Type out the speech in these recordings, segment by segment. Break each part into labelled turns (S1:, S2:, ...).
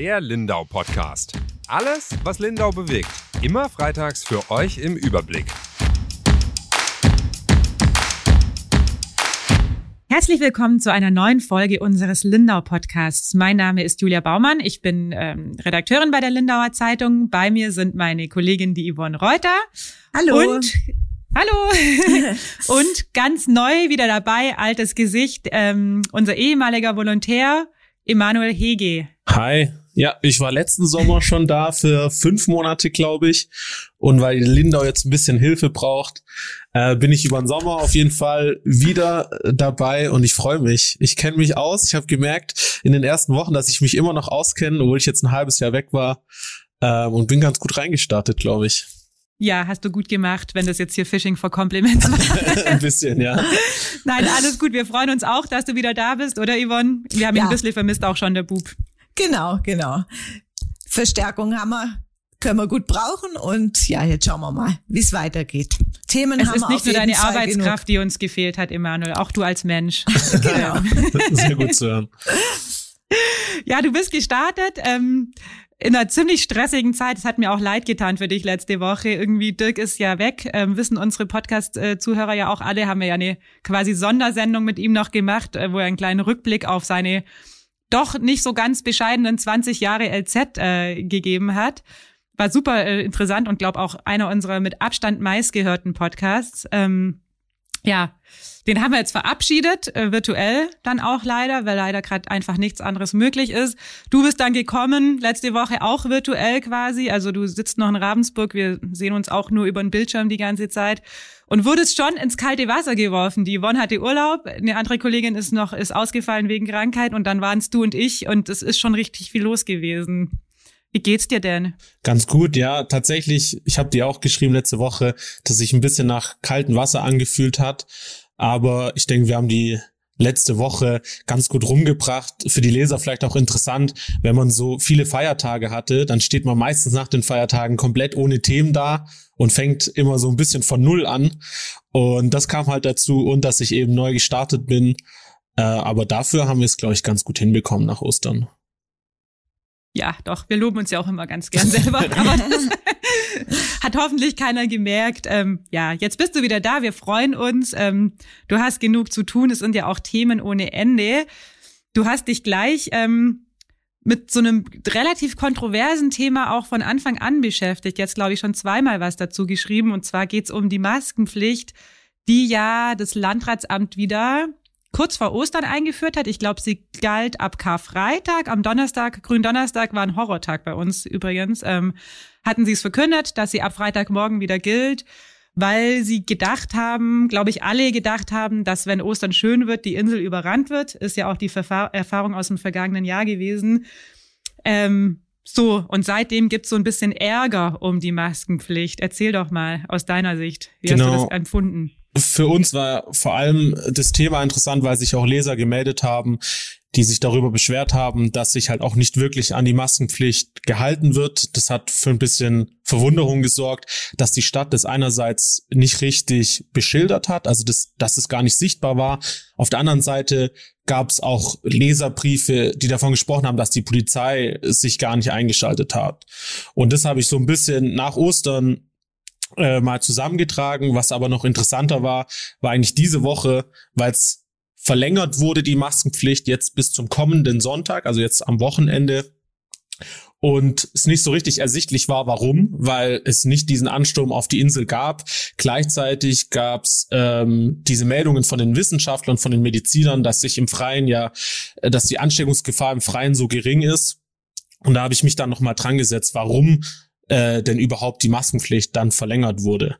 S1: Der Lindau Podcast. Alles, was Lindau bewegt. Immer freitags für euch im Überblick.
S2: Herzlich willkommen zu einer neuen Folge unseres Lindau Podcasts. Mein Name ist Julia Baumann. Ich bin ähm, Redakteurin bei der Lindauer Zeitung. Bei mir sind meine Kollegin die Yvonne Reuter.
S3: Hallo.
S2: Und Hallo! und ganz neu wieder dabei, altes Gesicht, ähm, unser ehemaliger Volontär Emanuel Hege.
S4: Hi. Ja, ich war letzten Sommer schon da für fünf Monate, glaube ich. Und weil Lindau jetzt ein bisschen Hilfe braucht, äh, bin ich über den Sommer auf jeden Fall wieder dabei und ich freue mich. Ich kenne mich aus. Ich habe gemerkt in den ersten Wochen, dass ich mich immer noch auskenne, obwohl ich jetzt ein halbes Jahr weg war äh, und bin ganz gut reingestartet, glaube ich.
S2: Ja, hast du gut gemacht, wenn das jetzt hier Fishing for Compliments war.
S4: ein bisschen, ja.
S2: Nein, alles gut. Wir freuen uns auch, dass du wieder da bist, oder Yvonne? Wir haben ihn ein bisschen vermisst, auch schon der Bub.
S3: Genau, genau. Verstärkung haben wir, können wir gut brauchen und ja, jetzt schauen wir mal, wie es weitergeht.
S2: Themen es haben wir Es ist nicht nur deine Fall Arbeitskraft, genug. die uns gefehlt hat, Emanuel, auch du als Mensch.
S4: genau. Sehr gut zu hören.
S2: Ja, du bist gestartet. Ähm, in einer ziemlich stressigen Zeit. Es hat mir auch leid getan für dich letzte Woche. Irgendwie Dirk ist ja weg. Ähm, wissen unsere Podcast-Zuhörer ja auch alle, haben wir ja eine quasi Sondersendung mit ihm noch gemacht, äh, wo er einen kleinen Rückblick auf seine doch nicht so ganz bescheidenen 20 Jahre LZ äh, gegeben hat. War super äh, interessant und glaube auch einer unserer mit Abstand meistgehörten Podcasts. Ähm, ja, den haben wir jetzt verabschiedet, äh, virtuell dann auch leider, weil leider gerade einfach nichts anderes möglich ist. Du bist dann gekommen, letzte Woche auch virtuell quasi. Also du sitzt noch in Ravensburg, wir sehen uns auch nur über den Bildschirm die ganze Zeit und wurdest schon ins kalte Wasser geworfen. Die Yvonne hatte Urlaub, eine andere Kollegin ist noch ist ausgefallen wegen Krankheit und dann waren es du und ich und es ist schon richtig viel los gewesen. Wie geht's dir denn?
S4: Ganz gut, ja. Tatsächlich, ich habe dir auch geschrieben letzte Woche, dass sich ein bisschen nach kaltem Wasser angefühlt hat. Aber ich denke, wir haben die letzte Woche ganz gut rumgebracht. Für die Leser vielleicht auch interessant, wenn man so viele Feiertage hatte, dann steht man meistens nach den Feiertagen komplett ohne Themen da und fängt immer so ein bisschen von Null an. Und das kam halt dazu und dass ich eben neu gestartet bin. Äh, aber dafür haben wir es, glaube ich, ganz gut hinbekommen nach Ostern.
S2: Ja, doch, wir loben uns ja auch immer ganz gern selber, aber das hat hoffentlich keiner gemerkt. Ähm, ja, jetzt bist du wieder da, wir freuen uns. Ähm, du hast genug zu tun, es sind ja auch Themen ohne Ende. Du hast dich gleich ähm, mit so einem relativ kontroversen Thema auch von Anfang an beschäftigt. Jetzt glaube ich schon zweimal was dazu geschrieben und zwar geht's um die Maskenpflicht, die ja das Landratsamt wieder kurz vor Ostern eingeführt hat. Ich glaube, sie galt ab Karfreitag. Am Donnerstag, Gründonnerstag, war ein Horrortag bei uns übrigens. Ähm, hatten sie es verkündet, dass sie ab Freitagmorgen wieder gilt, weil sie gedacht haben, glaube ich, alle gedacht haben, dass wenn Ostern schön wird, die Insel überrannt wird. Ist ja auch die Verfahr Erfahrung aus dem vergangenen Jahr gewesen. Ähm, so, und seitdem gibt's so ein bisschen Ärger um die Maskenpflicht. Erzähl doch mal aus deiner Sicht, wie genau. hast du das genau. empfunden?
S4: Für uns war vor allem das Thema interessant, weil sich auch Leser gemeldet haben, die sich darüber beschwert haben, dass sich halt auch nicht wirklich an die Maskenpflicht gehalten wird. Das hat für ein bisschen Verwunderung gesorgt, dass die Stadt das einerseits nicht richtig beschildert hat, also das, dass es gar nicht sichtbar war. Auf der anderen Seite gab es auch Leserbriefe, die davon gesprochen haben, dass die Polizei sich gar nicht eingeschaltet hat. Und das habe ich so ein bisschen nach Ostern äh, mal zusammengetragen. Was aber noch interessanter war, war eigentlich diese Woche, weil es verlängert wurde, die Maskenpflicht jetzt bis zum kommenden Sonntag, also jetzt am Wochenende. Und es nicht so richtig ersichtlich war, warum, weil es nicht diesen Ansturm auf die Insel gab. Gleichzeitig gab es ähm, diese Meldungen von den Wissenschaftlern, von den Medizinern, dass sich im Freien ja, dass die Ansteckungsgefahr im Freien so gering ist. Und da habe ich mich dann nochmal dran gesetzt, warum äh, denn überhaupt die Maskenpflicht dann verlängert wurde.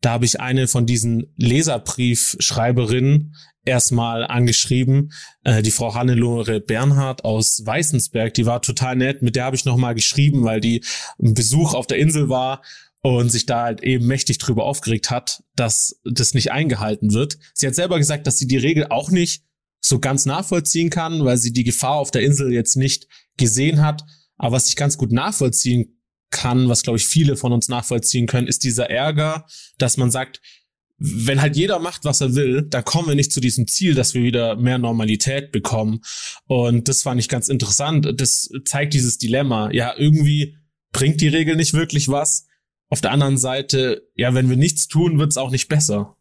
S4: Da habe ich eine von diesen Leserbriefschreiberinnen erstmal angeschrieben, äh, die Frau Hannelore Bernhard aus Weißensberg, die war total nett, mit der habe ich nochmal geschrieben, weil die ein Besuch auf der Insel war und sich da halt eben mächtig drüber aufgeregt hat, dass das nicht eingehalten wird. Sie hat selber gesagt, dass sie die Regel auch nicht so ganz nachvollziehen kann, weil sie die Gefahr auf der Insel jetzt nicht gesehen hat. Aber was ich ganz gut nachvollziehen kann, was glaube ich viele von uns nachvollziehen können, ist dieser Ärger, dass man sagt, wenn halt jeder macht, was er will, dann kommen wir nicht zu diesem Ziel, dass wir wieder mehr Normalität bekommen. Und das fand ich ganz interessant. Das zeigt dieses Dilemma. Ja, irgendwie bringt die Regel nicht wirklich was. Auf der anderen Seite, ja, wenn wir nichts tun, wird's auch nicht besser.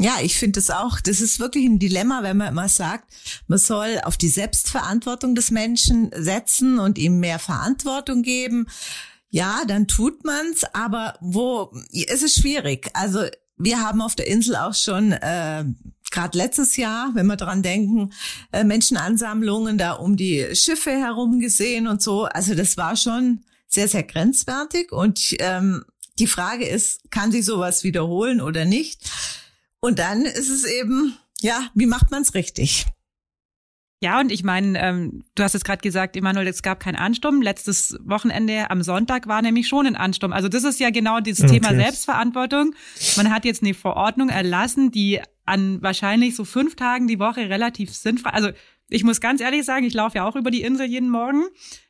S3: Ja, ich finde es auch, das ist wirklich ein Dilemma, wenn man immer sagt, man soll auf die Selbstverantwortung des Menschen setzen und ihm mehr Verantwortung geben. Ja, dann tut man's, aber wo es ist schwierig. Also wir haben auf der Insel auch schon äh, gerade letztes Jahr, wenn wir dran denken, äh, Menschenansammlungen da um die Schiffe herum gesehen und so. Also das war schon sehr, sehr grenzwertig. Und ähm, die Frage ist, kann sich sowas wiederholen oder nicht? Und dann ist es eben, ja, wie macht man es richtig?
S2: Ja, und ich meine, ähm, du hast es gerade gesagt, Emanuel, es gab keinen Ansturm. Letztes Wochenende am Sonntag war nämlich schon ein Ansturm. Also das ist ja genau dieses okay. Thema Selbstverantwortung. Man hat jetzt eine Verordnung erlassen, die an wahrscheinlich so fünf Tagen die Woche relativ sinnfrei. Also ich muss ganz ehrlich sagen, ich laufe ja auch über die Insel jeden Morgen.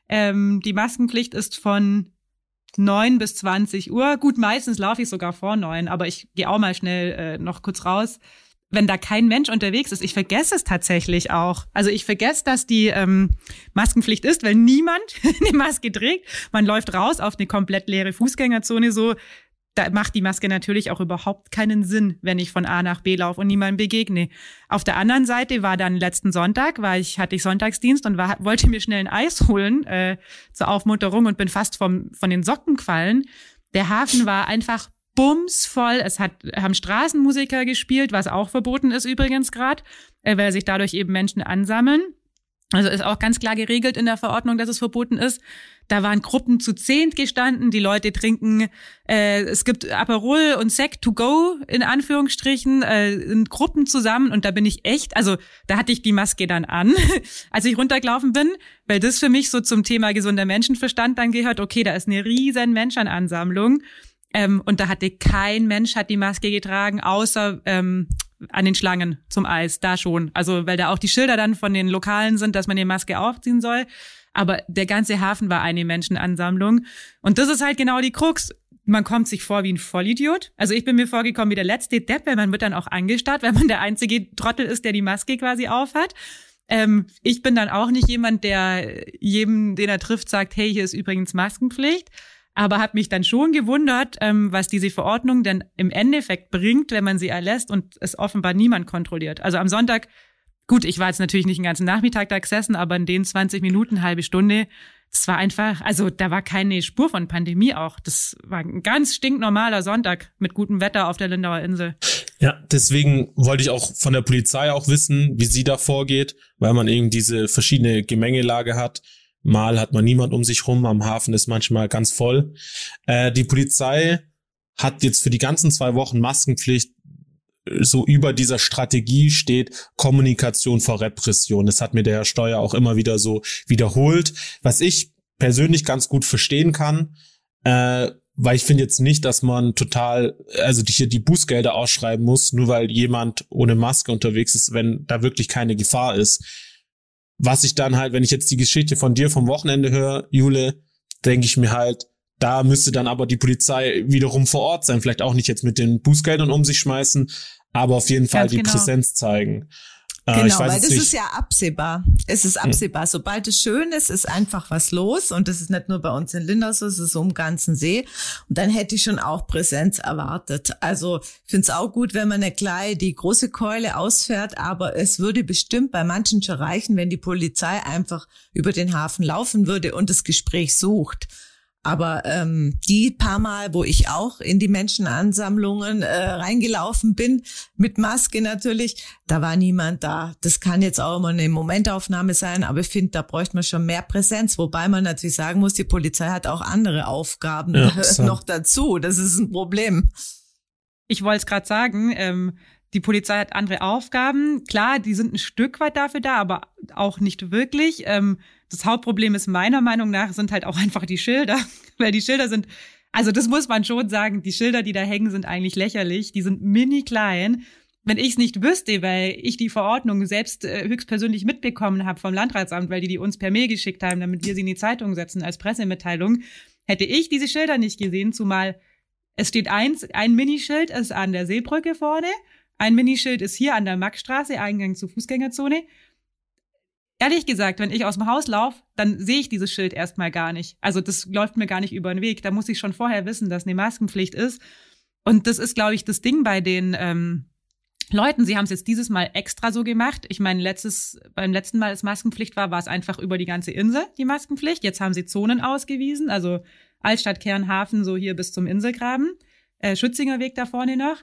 S2: Ähm, die Maskenpflicht ist von 9 bis 20 Uhr. Gut, meistens laufe ich sogar vor neun, aber ich gehe auch mal schnell äh, noch kurz raus. Wenn da kein Mensch unterwegs ist, ich vergesse es tatsächlich auch. Also ich vergesse, dass die ähm, Maskenpflicht ist, weil niemand eine Maske trägt. Man läuft raus auf eine komplett leere Fußgängerzone so da macht die Maske natürlich auch überhaupt keinen Sinn, wenn ich von A nach B laufe und niemandem begegne. Auf der anderen Seite war dann letzten Sonntag, war ich, hatte ich Sonntagsdienst und war, wollte mir schnell ein Eis holen äh, zur Aufmunterung und bin fast vom, von den Socken gefallen. Der Hafen war einfach bumsvoll. Es hat, haben Straßenmusiker gespielt, was auch verboten ist übrigens gerade, äh, weil sich dadurch eben Menschen ansammeln. Also ist auch ganz klar geregelt in der Verordnung, dass es verboten ist. Da waren Gruppen zu zehnt gestanden, die Leute trinken, äh, es gibt Aperol und Sekt to go, in Anführungsstrichen, äh, in Gruppen zusammen. Und da bin ich echt, also da hatte ich die Maske dann an, als ich runtergelaufen bin, weil das für mich so zum Thema gesunder Menschenverstand dann gehört, okay, da ist eine riesen Menschenansammlung. Ähm, und da hatte kein Mensch hat die Maske getragen, außer ähm, an den Schlangen zum Eis, da schon. Also weil da auch die Schilder dann von den Lokalen sind, dass man die Maske aufziehen soll. Aber der ganze Hafen war eine Menschenansammlung. Und das ist halt genau die Krux. Man kommt sich vor wie ein Vollidiot. Also ich bin mir vorgekommen wie der letzte Depp, weil man wird dann auch angestarrt, weil man der einzige Trottel ist, der die Maske quasi aufhat. Ähm, ich bin dann auch nicht jemand, der jedem, den er trifft, sagt, hey, hier ist übrigens Maskenpflicht aber habe mich dann schon gewundert, ähm, was diese Verordnung denn im Endeffekt bringt, wenn man sie erlässt und es offenbar niemand kontrolliert. Also am Sonntag, gut, ich war jetzt natürlich nicht den ganzen Nachmittag da gesessen, aber in den 20 Minuten, halbe Stunde, das war einfach, also da war keine Spur von Pandemie auch. Das war ein ganz stinknormaler Sonntag mit gutem Wetter auf der Lindauer Insel.
S4: Ja, deswegen wollte ich auch von der Polizei auch wissen, wie sie da vorgeht, weil man eben diese verschiedene Gemengelage hat. Mal hat man niemand um sich rum, am Hafen ist manchmal ganz voll. Äh, die Polizei hat jetzt für die ganzen zwei Wochen Maskenpflicht so über dieser Strategie steht Kommunikation vor Repression. Das hat mir der Herr Steuer auch immer wieder so wiederholt, was ich persönlich ganz gut verstehen kann, äh, weil ich finde jetzt nicht, dass man total, also hier die Bußgelder ausschreiben muss, nur weil jemand ohne Maske unterwegs ist, wenn da wirklich keine Gefahr ist. Was ich dann halt, wenn ich jetzt die Geschichte von dir vom Wochenende höre, Jule, denke ich mir halt, da müsste dann aber die Polizei wiederum vor Ort sein. Vielleicht auch nicht jetzt mit den Bußgeldern um sich schmeißen, aber auf jeden Fall Ganz die genau. Präsenz zeigen.
S3: Äh, genau, weil das nicht. ist ja absehbar. Es ist hm. absehbar. Sobald es schön ist, ist einfach was los. Und das ist nicht nur bei uns in Lindau so, es ist so im ganzen See. Und dann hätte ich schon auch Präsenz erwartet. Also ich finde es auch gut, wenn man nicht gleich die große Keule ausfährt, aber es würde bestimmt bei manchen schon reichen, wenn die Polizei einfach über den Hafen laufen würde und das Gespräch sucht. Aber ähm, die paar Mal, wo ich auch in die Menschenansammlungen äh, reingelaufen bin, mit Maske natürlich, da war niemand da. Das kann jetzt auch immer eine Momentaufnahme sein, aber ich finde, da bräuchte man schon mehr Präsenz. Wobei man natürlich sagen muss, die Polizei hat auch andere Aufgaben ja, noch dazu. Das ist ein Problem.
S2: Ich wollte es gerade sagen, ähm, die Polizei hat andere Aufgaben. Klar, die sind ein Stück weit dafür da, aber auch nicht wirklich. Ähm, das Hauptproblem ist meiner Meinung nach sind halt auch einfach die Schilder, weil die Schilder sind, also das muss man schon sagen, die Schilder, die da hängen, sind eigentlich lächerlich. Die sind mini klein. Wenn ich es nicht wüsste, weil ich die Verordnung selbst äh, höchstpersönlich mitbekommen habe vom Landratsamt, weil die die uns per Mail geschickt haben, damit wir sie in die Zeitung setzen als Pressemitteilung, hätte ich diese Schilder nicht gesehen, zumal Es steht eins, ein Minischild ist an der Seebrücke vorne, ein Minischild ist hier an der Maxstraße, Eingang zur Fußgängerzone. Ehrlich gesagt, wenn ich aus dem Haus laufe, dann sehe ich dieses Schild erstmal gar nicht. Also das läuft mir gar nicht über den Weg. Da muss ich schon vorher wissen, dass eine Maskenpflicht ist. Und das ist, glaube ich, das Ding bei den ähm, Leuten. Sie haben es jetzt dieses Mal extra so gemacht. Ich meine, letztes, beim letzten Mal, als Maskenpflicht war, war es einfach über die ganze Insel die Maskenpflicht. Jetzt haben sie Zonen ausgewiesen, also Altstadt, Kernhafen, so hier bis zum Inselgraben, äh, Schützinger Weg da vorne noch.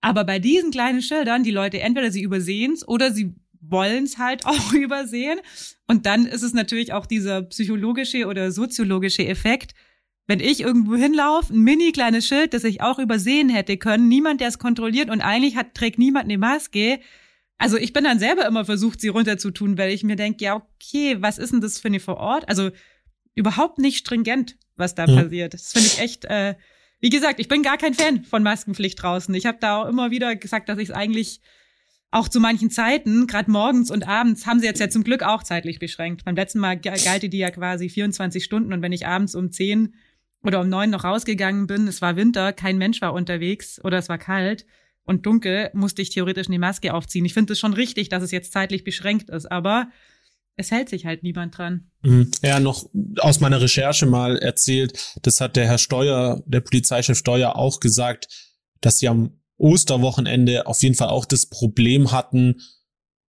S2: Aber bei diesen kleinen Schildern, die Leute entweder sie übersehen es oder sie wollen es halt auch übersehen. Und dann ist es natürlich auch dieser psychologische oder soziologische Effekt. Wenn ich irgendwo hinlaufe, ein mini kleines Schild, das ich auch übersehen hätte können, niemand, der es kontrolliert und eigentlich hat, trägt niemand eine Maske. Also ich bin dann selber immer versucht, sie runterzutun, weil ich mir denke, ja, okay, was ist denn das für eine vor Ort? Also überhaupt nicht stringent, was da ja. passiert. Das finde ich echt, äh, wie gesagt, ich bin gar kein Fan von Maskenpflicht draußen. Ich habe da auch immer wieder gesagt, dass ich es eigentlich auch zu manchen Zeiten, gerade morgens und abends, haben sie jetzt ja zum Glück auch zeitlich beschränkt. Beim letzten Mal galte die ja quasi 24 Stunden und wenn ich abends um 10 oder um 9 noch rausgegangen bin, es war Winter, kein Mensch war unterwegs oder es war kalt und dunkel, musste ich theoretisch eine Maske aufziehen. Ich finde es schon richtig, dass es jetzt zeitlich beschränkt ist, aber es hält sich halt niemand dran.
S4: Mhm. Ja, noch aus meiner Recherche mal erzählt, das hat der Herr Steuer, der Polizeichef Steuer auch gesagt, dass sie am Osterwochenende auf jeden Fall auch das Problem hatten,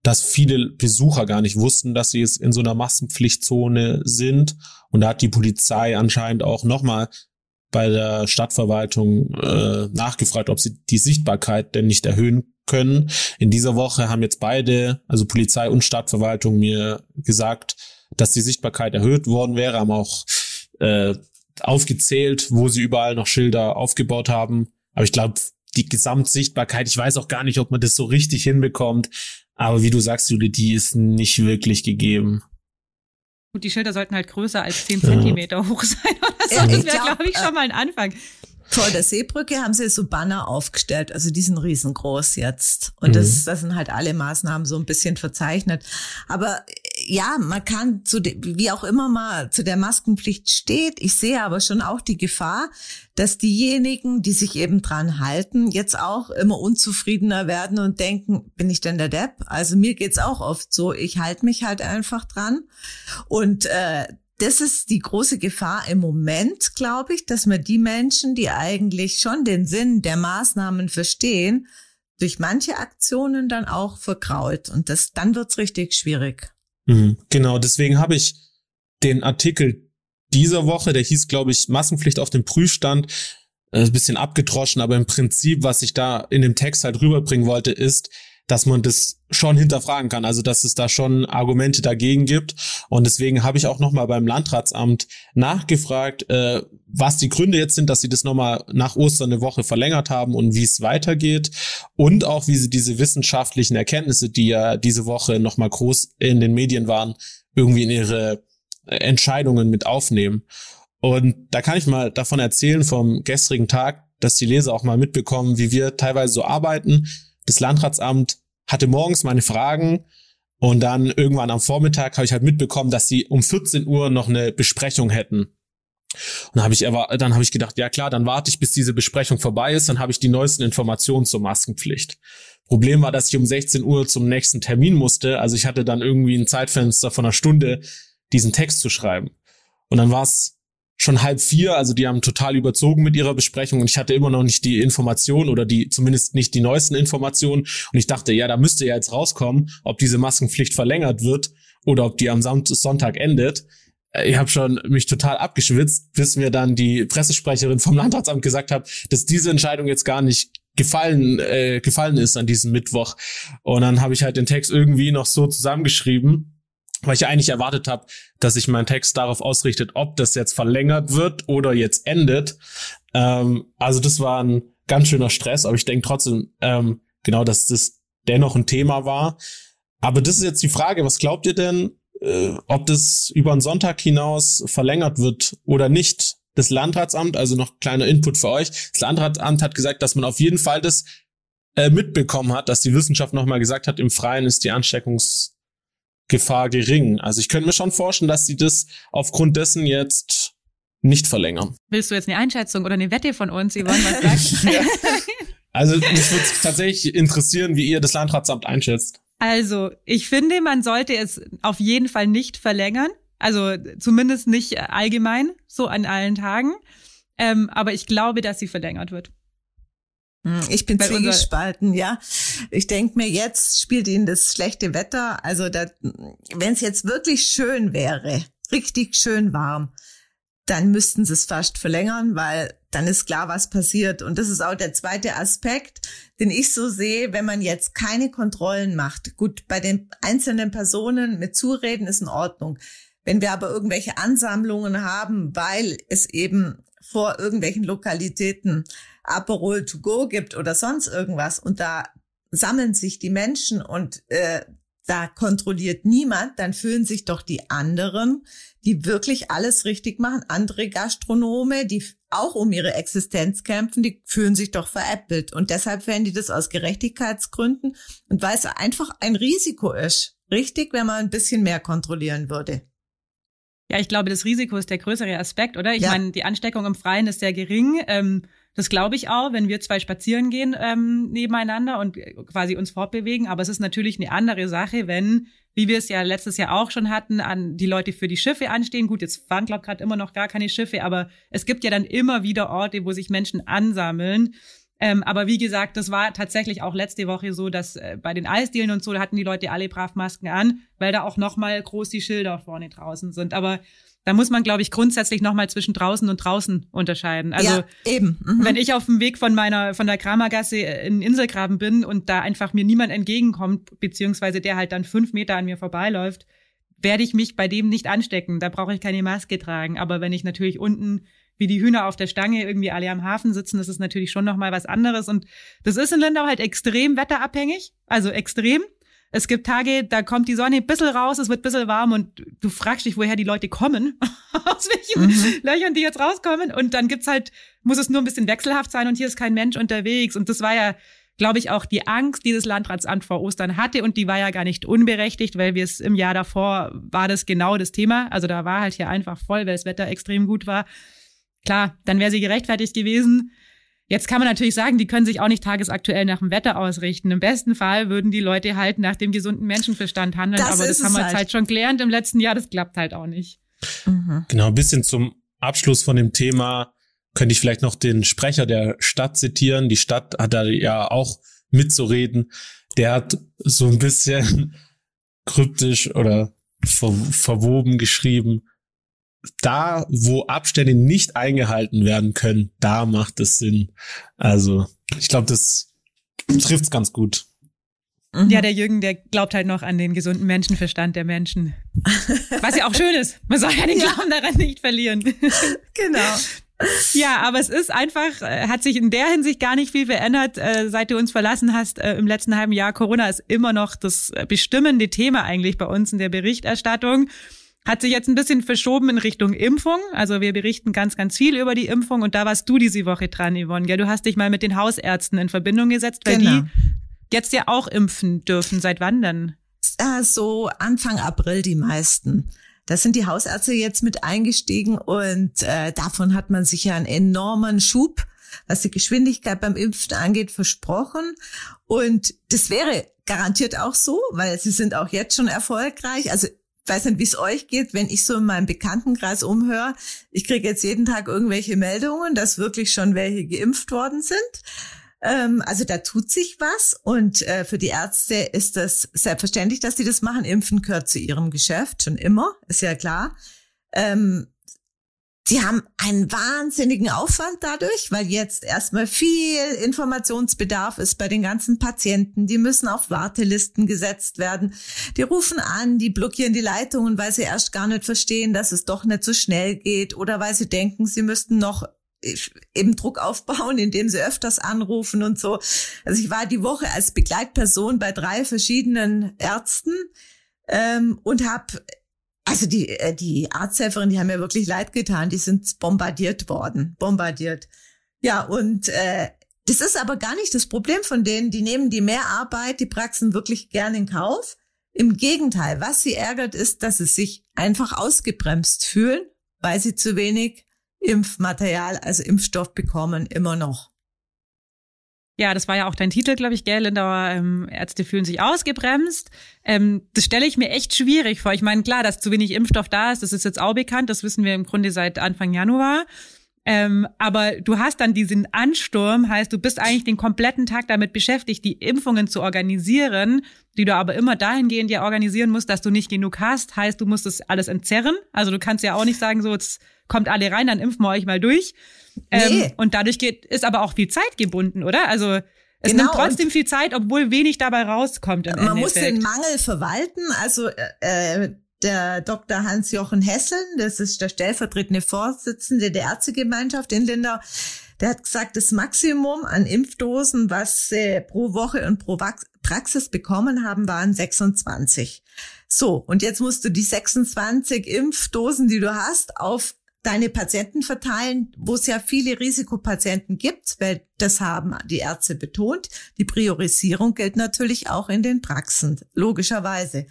S4: dass viele Besucher gar nicht wussten, dass sie es in so einer Massenpflichtzone sind. Und da hat die Polizei anscheinend auch nochmal bei der Stadtverwaltung äh, nachgefragt, ob sie die Sichtbarkeit denn nicht erhöhen können. In dieser Woche haben jetzt beide, also Polizei und Stadtverwaltung, mir gesagt, dass die Sichtbarkeit erhöht worden wäre, haben auch äh, aufgezählt, wo sie überall noch Schilder aufgebaut haben. Aber ich glaube, die Gesamtsichtbarkeit, ich weiß auch gar nicht, ob man das so richtig hinbekommt. Aber wie du sagst, Juli, die ist nicht wirklich gegeben.
S2: Gut, die Schilder sollten halt größer als 10 Zentimeter ja. hoch sein oder so. Das wäre, glaube ich, schon mal ein Anfang.
S3: Vor der Seebrücke haben sie so Banner aufgestellt, also die sind riesengroß jetzt. Und mhm. das, das sind halt alle Maßnahmen so ein bisschen verzeichnet. Aber ja, man kann zu de, wie auch immer mal zu der Maskenpflicht steht. Ich sehe aber schon auch die Gefahr, dass diejenigen, die sich eben dran halten, jetzt auch immer unzufriedener werden und denken, bin ich denn der Depp? Also mir geht's auch oft so, ich halte mich halt einfach dran. Und äh, das ist die große Gefahr im Moment, glaube ich, dass man die Menschen, die eigentlich schon den Sinn der Maßnahmen verstehen, durch manche Aktionen dann auch verkrault. Und das, dann wird's richtig schwierig.
S4: Mhm, genau, deswegen habe ich den Artikel dieser Woche, der hieß, glaube ich, Massenpflicht auf dem Prüfstand, äh, ein bisschen abgedroschen, aber im Prinzip, was ich da in dem Text halt rüberbringen wollte, ist, dass man das schon hinterfragen kann, also dass es da schon Argumente dagegen gibt. Und deswegen habe ich auch nochmal beim Landratsamt nachgefragt, äh, was die Gründe jetzt sind, dass sie das nochmal nach Ostern eine Woche verlängert haben und wie es weitergeht. Und auch, wie sie diese wissenschaftlichen Erkenntnisse, die ja diese Woche nochmal groß in den Medien waren, irgendwie in ihre Entscheidungen mit aufnehmen. Und da kann ich mal davon erzählen vom gestrigen Tag, dass die Leser auch mal mitbekommen, wie wir teilweise so arbeiten. Das Landratsamt hatte morgens meine Fragen und dann irgendwann am Vormittag habe ich halt mitbekommen, dass sie um 14 Uhr noch eine Besprechung hätten. Und dann habe ich dann habe ich gedacht, ja klar, dann warte ich, bis diese Besprechung vorbei ist, dann habe ich die neuesten Informationen zur Maskenpflicht. Problem war, dass ich um 16 Uhr zum nächsten Termin musste. Also ich hatte dann irgendwie ein Zeitfenster von einer Stunde, diesen Text zu schreiben. Und dann war es schon halb vier, also die haben total überzogen mit ihrer Besprechung und ich hatte immer noch nicht die Information oder die zumindest nicht die neuesten Informationen. Und ich dachte, ja, da müsste ja jetzt rauskommen, ob diese Maskenpflicht verlängert wird oder ob die am Sonntag endet. Äh, ich habe schon mich total abgeschwitzt, bis mir dann die Pressesprecherin vom Landratsamt gesagt hat, dass diese Entscheidung jetzt gar nicht gefallen äh, gefallen ist an diesem Mittwoch. Und dann habe ich halt den Text irgendwie noch so zusammengeschrieben weil ich eigentlich erwartet habe, dass sich mein Text darauf ausrichtet, ob das jetzt verlängert wird oder jetzt endet. Ähm, also das war ein ganz schöner Stress, aber ich denke trotzdem, ähm, genau, dass das dennoch ein Thema war. Aber das ist jetzt die Frage, was glaubt ihr denn, äh, ob das über den Sonntag hinaus verlängert wird oder nicht? Das Landratsamt, also noch kleiner Input für euch, das Landratsamt hat gesagt, dass man auf jeden Fall das äh, mitbekommen hat, dass die Wissenschaft nochmal gesagt hat, im Freien ist die Ansteckungs Gefahr gering. Also ich könnte mir schon vorstellen, dass sie das aufgrund dessen jetzt nicht verlängern.
S2: Willst du jetzt eine Einschätzung oder eine Wette von uns, Yvonne, was sagst ja.
S4: Also mich würde tatsächlich interessieren, wie ihr das Landratsamt einschätzt.
S2: Also, ich finde, man sollte es auf jeden Fall nicht verlängern. Also zumindest nicht allgemein, so an allen Tagen. Ähm, aber ich glaube, dass sie verlängert wird.
S3: Hm, ich bin zwiegespalten, ja. Ich denke mir, jetzt spielt ihnen das schlechte Wetter. Also wenn es jetzt wirklich schön wäre, richtig schön warm, dann müssten sie es fast verlängern, weil dann ist klar, was passiert. Und das ist auch der zweite Aspekt, den ich so sehe, wenn man jetzt keine Kontrollen macht. Gut, bei den einzelnen Personen mit Zureden ist in Ordnung. Wenn wir aber irgendwelche Ansammlungen haben, weil es eben vor irgendwelchen Lokalitäten Aperol to go gibt oder sonst irgendwas und da sammeln sich die Menschen und äh, da kontrolliert niemand, dann fühlen sich doch die anderen, die wirklich alles richtig machen, andere Gastronome, die auch um ihre Existenz kämpfen, die fühlen sich doch veräppelt. Und deshalb werden die das aus Gerechtigkeitsgründen und weil es einfach ein Risiko ist. Richtig, wenn man ein bisschen mehr kontrollieren würde.
S2: Ja, ich glaube, das Risiko ist der größere Aspekt, oder? Ich ja. meine, die Ansteckung im Freien ist sehr gering. Ähm, das glaube ich auch, wenn wir zwei spazieren gehen ähm, nebeneinander und quasi uns fortbewegen. Aber es ist natürlich eine andere Sache, wenn, wie wir es ja letztes Jahr auch schon hatten, an die Leute für die Schiffe anstehen. Gut, jetzt fahren glaube gerade immer noch gar keine Schiffe, aber es gibt ja dann immer wieder Orte, wo sich Menschen ansammeln. Ähm, aber wie gesagt, das war tatsächlich auch letzte Woche so, dass äh, bei den Eisdielen und so, hatten die Leute alle brav Masken an, weil da auch nochmal groß die Schilder vorne draußen sind. Aber da muss man, glaube ich, grundsätzlich nochmal zwischen draußen und draußen unterscheiden. Also ja,
S3: eben.
S2: Mhm. wenn ich auf dem Weg von meiner von der Kramergasse in Inselgraben bin und da einfach mir niemand entgegenkommt, beziehungsweise der halt dann fünf Meter an mir vorbeiläuft, werde ich mich bei dem nicht anstecken. Da brauche ich keine Maske tragen. Aber wenn ich natürlich unten wie die Hühner auf der Stange irgendwie alle am Hafen sitzen, das ist natürlich schon nochmal was anderes. Und das ist in Lindau halt extrem wetterabhängig, also extrem. Es gibt Tage, da kommt die Sonne ein bisschen raus, es wird ein bisschen warm und du fragst dich, woher die Leute kommen, aus welchen mhm. Löchern die jetzt rauskommen. Und dann gibt's halt, muss es nur ein bisschen wechselhaft sein und hier ist kein Mensch unterwegs. Und das war ja, glaube ich, auch die Angst, die das Landratsamt vor Ostern hatte. Und die war ja gar nicht unberechtigt, weil wir es im Jahr davor war das genau das Thema. Also da war halt hier einfach voll, weil das Wetter extrem gut war. Klar, dann wäre sie gerechtfertigt gewesen. Jetzt kann man natürlich sagen, die können sich auch nicht tagesaktuell nach dem Wetter ausrichten. Im besten Fall würden die Leute halt nach dem gesunden Menschenverstand handeln. Das aber das haben wir halt. halt schon gelernt im letzten Jahr. Das klappt halt auch nicht.
S4: Mhm. Genau, ein bisschen zum Abschluss von dem Thema könnte ich vielleicht noch den Sprecher der Stadt zitieren. Die Stadt hat da ja auch mitzureden. Der hat so ein bisschen kryptisch oder ver verwoben geschrieben, da, wo Abstände nicht eingehalten werden können, da macht es Sinn. Also, ich glaube, das trifft's ganz gut.
S2: Mhm. Ja, der Jürgen, der glaubt halt noch an den gesunden Menschenverstand der Menschen. Was ja auch schön ist. Man soll ja den Glauben daran nicht verlieren.
S3: Genau.
S2: Ja, aber es ist einfach, äh, hat sich in der Hinsicht gar nicht viel verändert, äh, seit du uns verlassen hast äh, im letzten halben Jahr. Corona ist immer noch das bestimmende Thema eigentlich bei uns in der Berichterstattung. Hat sich jetzt ein bisschen verschoben in Richtung Impfung. Also wir berichten ganz, ganz viel über die Impfung und da warst du diese Woche dran, Yvonne. Gell? Du hast dich mal mit den Hausärzten in Verbindung gesetzt, weil genau. die jetzt ja auch impfen dürfen. Seit wann denn?
S3: So Anfang April die meisten. Da sind die Hausärzte jetzt mit eingestiegen und äh, davon hat man sich ja einen enormen Schub, was die Geschwindigkeit beim Impfen angeht, versprochen. Und das wäre garantiert auch so, weil sie sind auch jetzt schon erfolgreich. Also weiß nicht, wie es euch geht, wenn ich so in meinem Bekanntenkreis umhöre. Ich kriege jetzt jeden Tag irgendwelche Meldungen, dass wirklich schon welche geimpft worden sind. Ähm, also da tut sich was und äh, für die Ärzte ist das selbstverständlich, dass die das machen. Impfen gehört zu ihrem Geschäft schon immer, ist ja klar. Ähm, die haben einen wahnsinnigen Aufwand dadurch, weil jetzt erstmal viel Informationsbedarf ist bei den ganzen Patienten. Die müssen auf Wartelisten gesetzt werden. Die rufen an, die blockieren die Leitungen, weil sie erst gar nicht verstehen, dass es doch nicht so schnell geht oder weil sie denken, sie müssten noch eben Druck aufbauen, indem sie öfters anrufen und so. Also ich war die Woche als Begleitperson bei drei verschiedenen Ärzten ähm, und habe also die, äh, die Arzthelferin, die haben mir wirklich leid getan, die sind bombardiert worden, bombardiert. Ja, und äh, das ist aber gar nicht das Problem von denen, die nehmen die Mehrarbeit, die Praxen wirklich gern in Kauf. Im Gegenteil, was sie ärgert, ist, dass sie sich einfach ausgebremst fühlen, weil sie zu wenig Impfmaterial, also Impfstoff bekommen, immer noch.
S2: Ja, das war ja auch dein Titel, glaube ich, gell? Lindauer ähm, Ärzte fühlen sich ausgebremst. Ähm, das stelle ich mir echt schwierig vor. Ich meine, klar, dass zu wenig Impfstoff da ist, das ist jetzt auch bekannt. Das wissen wir im Grunde seit Anfang Januar. Ähm, aber du hast dann diesen Ansturm, heißt, du bist eigentlich den kompletten Tag damit beschäftigt, die Impfungen zu organisieren, die du aber immer dahingehend ja organisieren musst, dass du nicht genug hast. Heißt, du musst das alles entzerren. Also du kannst ja auch nicht sagen, so, jetzt kommt alle rein, dann impfen wir euch mal durch. Ähm, nee. Und dadurch geht, ist aber auch viel Zeit gebunden, oder? Also es genau, nimmt trotzdem viel Zeit, obwohl wenig dabei rauskommt.
S3: man Endeffekt. muss den Mangel verwalten. Also äh, der Dr. Hans-Jochen Hesseln, das ist der stellvertretende Vorsitzende der Ärztegemeinschaft in Lindau, der hat gesagt, das Maximum an Impfdosen, was sie pro Woche und pro Praxis bekommen haben, waren 26. So, und jetzt musst du die 26 Impfdosen, die du hast, auf deine Patienten verteilen, wo es ja viele Risikopatienten gibt, weil das haben die Ärzte betont. Die Priorisierung gilt natürlich auch in den Praxen, logischerweise.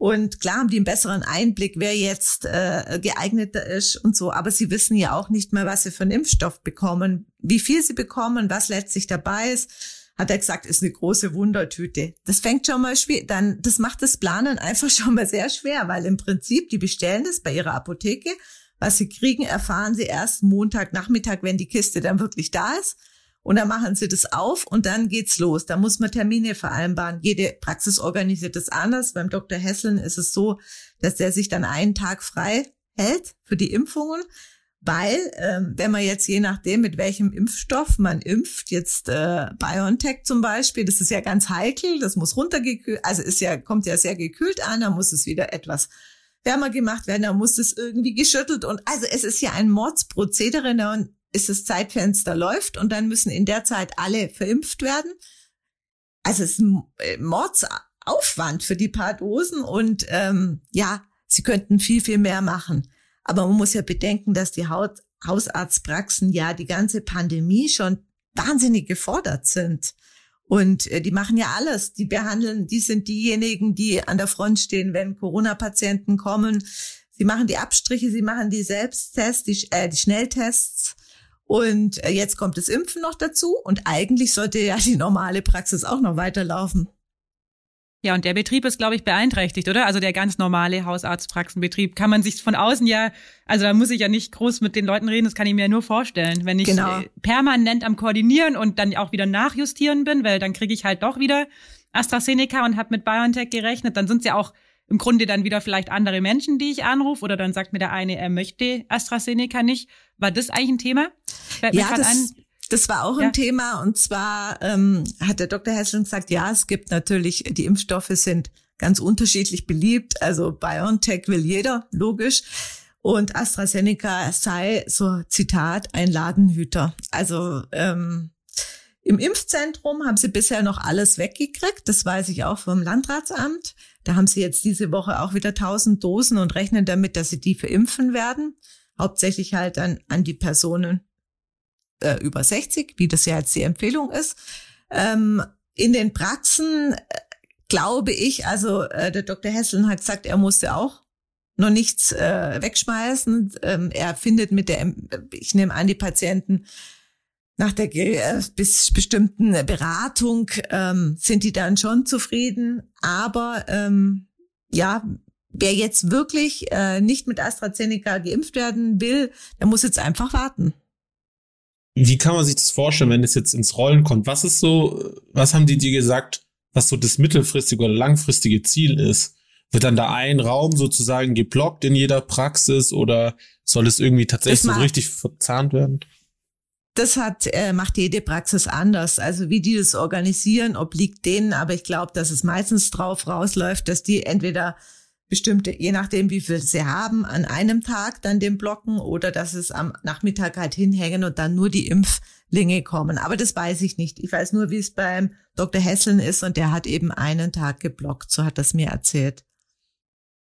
S3: Und klar haben die einen besseren Einblick, wer jetzt äh, geeigneter ist und so. Aber sie wissen ja auch nicht mehr, was sie für einen Impfstoff bekommen, wie viel sie bekommen, was letztlich dabei ist. Hat er gesagt, ist eine große Wundertüte. Das fängt schon mal schwer, dann, das macht das Planen einfach schon mal sehr schwer, weil im Prinzip, die bestellen das bei ihrer Apotheke. Was sie kriegen, erfahren sie erst Montagnachmittag, wenn die Kiste dann wirklich da ist. Und dann machen sie das auf und dann geht's los. Da muss man Termine vereinbaren. Jede Praxis organisiert das anders. Beim Dr. Hesseln ist es so, dass der sich dann einen Tag frei hält für die Impfungen. Weil, ähm, wenn man jetzt je nachdem, mit welchem Impfstoff man impft, jetzt äh, BioNTech zum Beispiel, das ist ja ganz heikel, das muss runtergekühlt, also ist ja, kommt ja sehr gekühlt an, dann muss es wieder etwas wärmer gemacht werden, dann muss es irgendwie geschüttelt und also es ist ja ein Mordsprozedere, und ist das Zeitfenster läuft und dann müssen in der Zeit alle verimpft werden. Also es ist ein äh, Mordsaufwand für die paar Dosen und ähm, ja, sie könnten viel, viel mehr machen. Aber man muss ja bedenken, dass die Haut Hausarztpraxen ja die ganze Pandemie schon wahnsinnig gefordert sind. Und äh, die machen ja alles. Die behandeln, die sind diejenigen, die an der Front stehen, wenn Corona-Patienten kommen. Sie machen die Abstriche, sie machen die Selbsttests, die, äh, die Schnelltests. Und äh, jetzt kommt das Impfen noch dazu und eigentlich sollte ja die normale Praxis auch noch weiterlaufen.
S2: Ja, und der Betrieb ist, glaube ich, beeinträchtigt, oder? Also der ganz normale Hausarztpraxenbetrieb. Kann man sich von außen ja, also da muss ich ja nicht groß mit den Leuten reden, das kann ich mir ja nur vorstellen. Wenn ich genau. Äh, permanent am Koordinieren und dann auch wieder nachjustieren bin, weil dann kriege ich halt doch wieder AstraZeneca und habe mit BioNTech gerechnet, dann sind es ja auch im Grunde dann wieder vielleicht andere Menschen, die ich anrufe, oder dann sagt mir der eine, er möchte AstraZeneca nicht. War das eigentlich ein Thema?
S3: Fällt ja, das, das war auch ja. ein Thema. Und zwar ähm, hat der Dr. Hessling gesagt, ja, es gibt natürlich, die Impfstoffe sind ganz unterschiedlich beliebt. Also BioNTech will jeder, logisch. Und AstraZeneca sei, so Zitat, ein Ladenhüter. Also ähm, im Impfzentrum haben sie bisher noch alles weggekriegt. Das weiß ich auch vom Landratsamt. Da haben sie jetzt diese Woche auch wieder 1000 Dosen und rechnen damit, dass sie die verimpfen werden. Hauptsächlich halt an, an die Personen äh, über 60, wie das ja jetzt die Empfehlung ist. Ähm, in den Praxen äh, glaube ich, also äh, der Dr. Hesseln hat gesagt, er musste auch noch nichts äh, wegschmeißen. Ähm, er findet mit der, ich nehme an, die Patienten nach der äh, bis bestimmten Beratung ähm, sind die dann schon zufrieden. Aber ähm, ja, wer jetzt wirklich äh, nicht mit AstraZeneca geimpft werden will, der muss jetzt einfach warten.
S4: Wie kann man sich das vorstellen, wenn es jetzt ins Rollen kommt? Was ist so, was haben die dir gesagt, was so das mittelfristige oder langfristige Ziel ist? Wird dann da ein Raum sozusagen geblockt in jeder Praxis oder soll es irgendwie tatsächlich so richtig verzahnt werden?
S3: das hat, äh, macht jede Praxis anders. Also wie die das organisieren, obliegt denen, aber ich glaube, dass es meistens drauf rausläuft, dass die entweder bestimmte, je nachdem, wie viel sie haben, an einem Tag dann den blocken oder dass es am Nachmittag halt hinhängen und dann nur die Impflinge kommen. Aber das weiß ich nicht. Ich weiß nur, wie es beim Dr. Hesseln ist und der hat eben einen Tag geblockt. So hat das mir erzählt.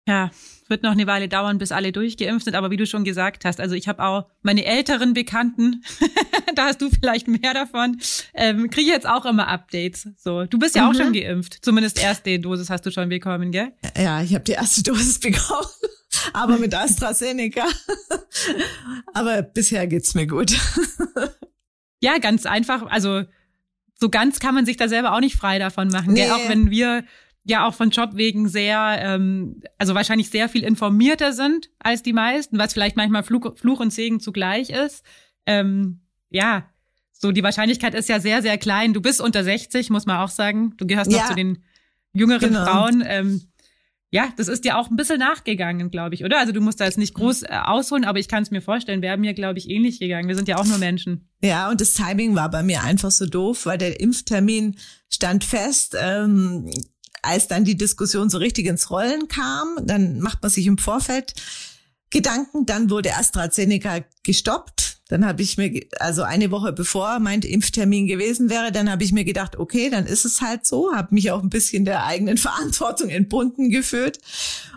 S2: Ja, wird noch eine Weile dauern, bis alle durchgeimpft sind, aber wie du schon gesagt hast, also ich habe auch meine älteren Bekannten, da hast du vielleicht mehr davon, ähm, kriege jetzt auch immer Updates. So, du bist ja mhm. auch schon geimpft, zumindest erste Dosis hast du schon bekommen, gell?
S3: Ja, ich habe die erste Dosis bekommen. aber mit AstraZeneca. aber bisher geht's mir gut.
S2: ja, ganz einfach. Also so ganz kann man sich da selber auch nicht frei davon machen. Nee. Auch wenn wir ja auch von Job wegen sehr, ähm, also wahrscheinlich sehr viel informierter sind als die meisten, was vielleicht manchmal Fluch, Fluch und Segen zugleich ist. Ähm, ja, so die Wahrscheinlichkeit ist ja sehr, sehr klein. Du bist unter 60, muss man auch sagen. Du gehörst ja, noch zu den jüngeren genau. Frauen. Ähm, ja, das ist dir auch ein bisschen nachgegangen, glaube ich, oder? Also du musst da jetzt nicht groß äh, ausholen, aber ich kann es mir vorstellen, wäre mir, glaube ich, ähnlich gegangen. Wir sind ja auch nur Menschen.
S3: Ja, und das Timing war bei mir einfach so doof, weil der Impftermin stand fest. Ähm, als dann die Diskussion so richtig ins Rollen kam, dann macht man sich im Vorfeld Gedanken, dann wurde AstraZeneca gestoppt. Dann habe ich mir, also eine Woche bevor mein Impftermin gewesen wäre, dann habe ich mir gedacht, okay, dann ist es halt so, habe mich auch ein bisschen der eigenen Verantwortung entbunden gefühlt.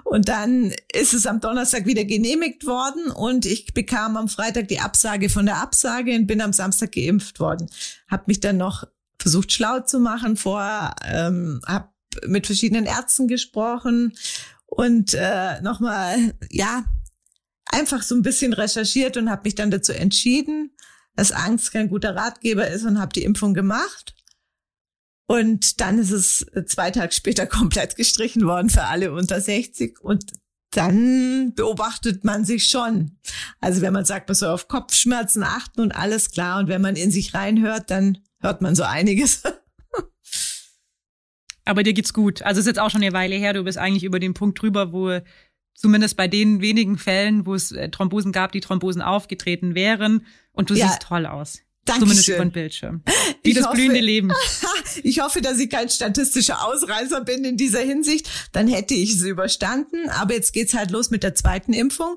S3: Und dann ist es am Donnerstag wieder genehmigt worden und ich bekam am Freitag die Absage von der Absage und bin am Samstag geimpft worden. Habe mich dann noch versucht schlau zu machen vorher, ähm, habe mit verschiedenen Ärzten gesprochen und äh, nochmal, ja, einfach so ein bisschen recherchiert und habe mich dann dazu entschieden, dass Angst kein guter Ratgeber ist und habe die Impfung gemacht. Und dann ist es zwei Tage später komplett gestrichen worden für alle unter 60. Und dann beobachtet man sich schon. Also wenn man sagt, man soll auf Kopfschmerzen achten und alles klar. Und wenn man in sich reinhört, dann hört man so einiges.
S2: Aber dir geht's gut. Also es ist jetzt auch schon eine Weile her. Du bist eigentlich über den Punkt drüber, wo zumindest bei den wenigen Fällen, wo es äh, Thrombosen gab, die Thrombosen aufgetreten wären. Und du ja. siehst toll aus. Dankeschön. Zumindest über den Bildschirm. Wie ich das hoffe, blühende Leben.
S3: ich hoffe, dass ich kein statistischer Ausreißer bin in dieser Hinsicht. Dann hätte ich es überstanden. Aber jetzt geht's halt los mit der zweiten Impfung.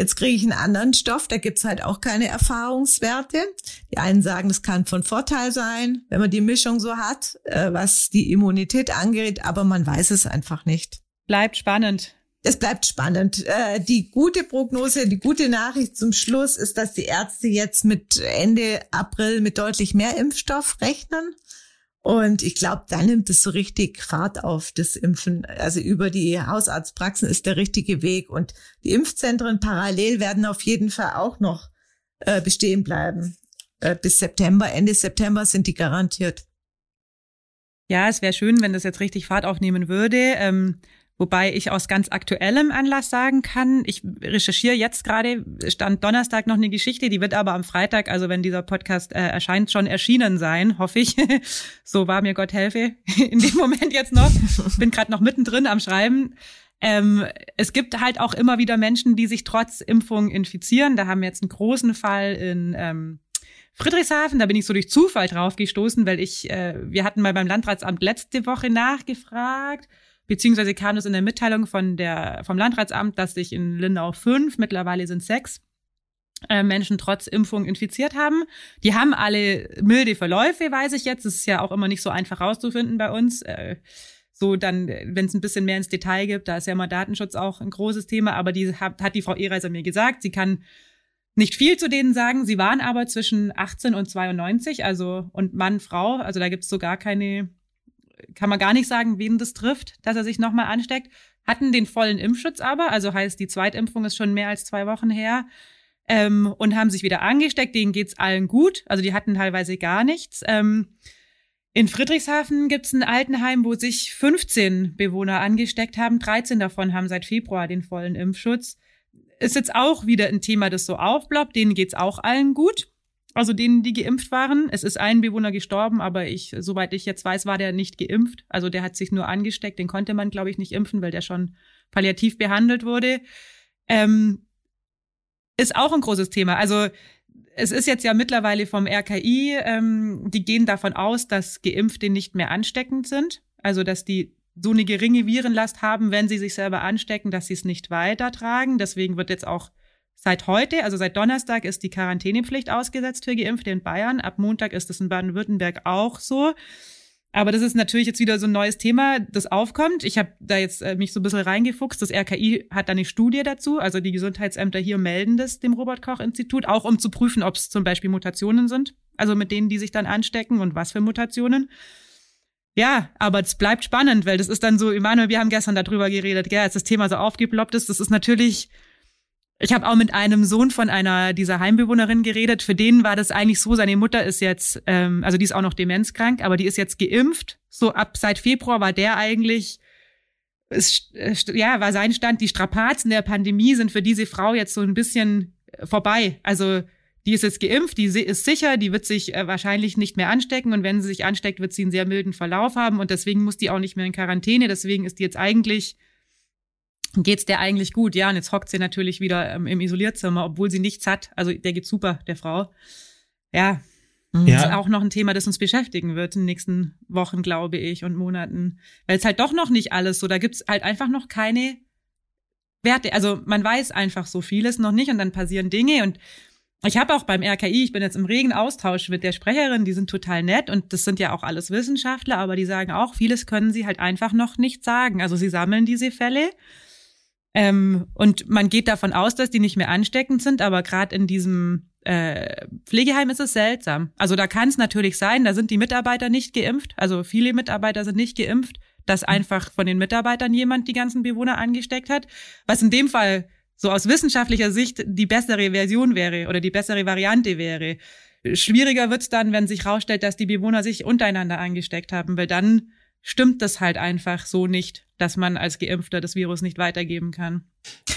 S3: Jetzt kriege ich einen anderen Stoff, da gibt's halt auch keine Erfahrungswerte. Die einen sagen, das kann von Vorteil sein, wenn man die Mischung so hat, äh, was die Immunität angeht, aber man weiß es einfach nicht.
S2: Bleibt spannend.
S3: Es bleibt spannend. Äh, die gute Prognose, die gute Nachricht zum Schluss ist, dass die Ärzte jetzt mit Ende April mit deutlich mehr Impfstoff rechnen. Und ich glaube, da nimmt es so richtig Fahrt auf, das Impfen. Also über die Hausarztpraxen ist der richtige Weg. Und die Impfzentren parallel werden auf jeden Fall auch noch äh, bestehen bleiben. Äh, bis September, Ende September sind die garantiert.
S2: Ja, es wäre schön, wenn das jetzt richtig Fahrt aufnehmen würde. Ähm, Wobei ich aus ganz aktuellem Anlass sagen kann, ich recherchiere jetzt gerade, stand Donnerstag noch eine Geschichte, die wird aber am Freitag, also wenn dieser Podcast äh, erscheint, schon erschienen sein, hoffe ich. so war mir Gott helfe in dem Moment jetzt noch. Bin gerade noch mittendrin am Schreiben. Ähm, es gibt halt auch immer wieder Menschen, die sich trotz Impfung infizieren. Da haben wir jetzt einen großen Fall in ähm, Friedrichshafen, da bin ich so durch Zufall drauf gestoßen, weil ich, äh, wir hatten mal beim Landratsamt letzte Woche nachgefragt beziehungsweise kam es in der Mitteilung von der, vom Landratsamt, dass sich in Lindau fünf, mittlerweile sind sechs, äh, Menschen trotz Impfung infiziert haben. Die haben alle milde Verläufe, weiß ich jetzt. Das ist ja auch immer nicht so einfach rauszufinden bei uns. Äh, so dann, wenn es ein bisschen mehr ins Detail gibt, da ist ja mal Datenschutz auch ein großes Thema, aber die hat, hat die Frau Ehreiser mir gesagt, sie kann nicht viel zu denen sagen. Sie waren aber zwischen 18 und 92, also und Mann, Frau, also da gibt es so gar keine kann man gar nicht sagen, wen das trifft, dass er sich nochmal ansteckt. Hatten den vollen Impfschutz aber, also heißt, die Zweitimpfung ist schon mehr als zwei Wochen her. Ähm, und haben sich wieder angesteckt. Denen geht's allen gut. Also die hatten teilweise gar nichts. Ähm, in Friedrichshafen gibt's ein Altenheim, wo sich 15 Bewohner angesteckt haben. 13 davon haben seit Februar den vollen Impfschutz. Ist jetzt auch wieder ein Thema, das so aufploppt. Denen geht's auch allen gut also denen, die geimpft waren. Es ist ein Bewohner gestorben, aber ich, soweit ich jetzt weiß, war der nicht geimpft. Also der hat sich nur angesteckt. Den konnte man, glaube ich, nicht impfen, weil der schon palliativ behandelt wurde. Ähm, ist auch ein großes Thema. Also es ist jetzt ja mittlerweile vom RKI, ähm, die gehen davon aus, dass Geimpfte nicht mehr ansteckend sind. Also dass die so eine geringe Virenlast haben, wenn sie sich selber anstecken, dass sie es nicht weitertragen. Deswegen wird jetzt auch Seit heute, also seit Donnerstag, ist die Quarantänepflicht ausgesetzt für Geimpfte in Bayern. Ab Montag ist es in Baden-Württemberg auch so. Aber das ist natürlich jetzt wieder so ein neues Thema, das aufkommt. Ich habe da jetzt äh, mich so ein bisschen reingefuchst. Das RKI hat da eine Studie dazu. Also die Gesundheitsämter hier melden das dem Robert-Koch-Institut, auch um zu prüfen, ob es zum Beispiel Mutationen sind. Also mit denen, die sich dann anstecken und was für Mutationen. ja, aber es bleibt spannend, weil das ist dann so, Emanuel, wir haben gestern darüber geredet, ja, als das Thema so aufgeploppt ist, das ist natürlich, ich habe auch mit einem Sohn von einer dieser Heimbewohnerin geredet, für den war das eigentlich so, seine Mutter ist jetzt, ähm, also die ist auch noch demenzkrank, aber die ist jetzt geimpft, so ab seit Februar war der eigentlich, ist, ja, war sein Stand, die Strapazen der Pandemie sind für diese Frau jetzt so ein bisschen vorbei, also die ist jetzt geimpft, die ist sicher, die wird sich äh, wahrscheinlich nicht mehr anstecken. Und wenn sie sich ansteckt, wird sie einen sehr milden Verlauf haben. Und deswegen muss die auch nicht mehr in Quarantäne. Deswegen ist die jetzt eigentlich, geht's der eigentlich gut. Ja, und jetzt hockt sie natürlich wieder ähm, im Isolierzimmer, obwohl sie nichts hat. Also der geht super, der Frau. Ja, mhm. ja. Das ist auch noch ein Thema, das uns beschäftigen wird in den nächsten Wochen, glaube ich, und Monaten. Weil es halt doch noch nicht alles so, da gibt's halt einfach noch keine Werte. Also man weiß einfach so vieles noch nicht und dann passieren Dinge und ich habe auch beim RKI, ich bin jetzt im regen Austausch mit der Sprecherin, die sind total nett und das sind ja auch alles Wissenschaftler, aber die sagen auch, vieles können sie halt einfach noch nicht sagen. Also sie sammeln diese Fälle ähm, und man geht davon aus, dass die nicht mehr ansteckend sind, aber gerade in diesem äh, Pflegeheim ist es seltsam. Also da kann es natürlich sein, da sind die Mitarbeiter nicht geimpft, also viele Mitarbeiter sind nicht geimpft, dass einfach von den Mitarbeitern jemand die ganzen Bewohner angesteckt hat, was in dem Fall so aus wissenschaftlicher Sicht die bessere Version wäre oder die bessere Variante wäre. Schwieriger wird's dann, wenn sich herausstellt, dass die Bewohner sich untereinander angesteckt haben, weil dann stimmt das halt einfach so nicht, dass man als Geimpfter das Virus nicht weitergeben kann.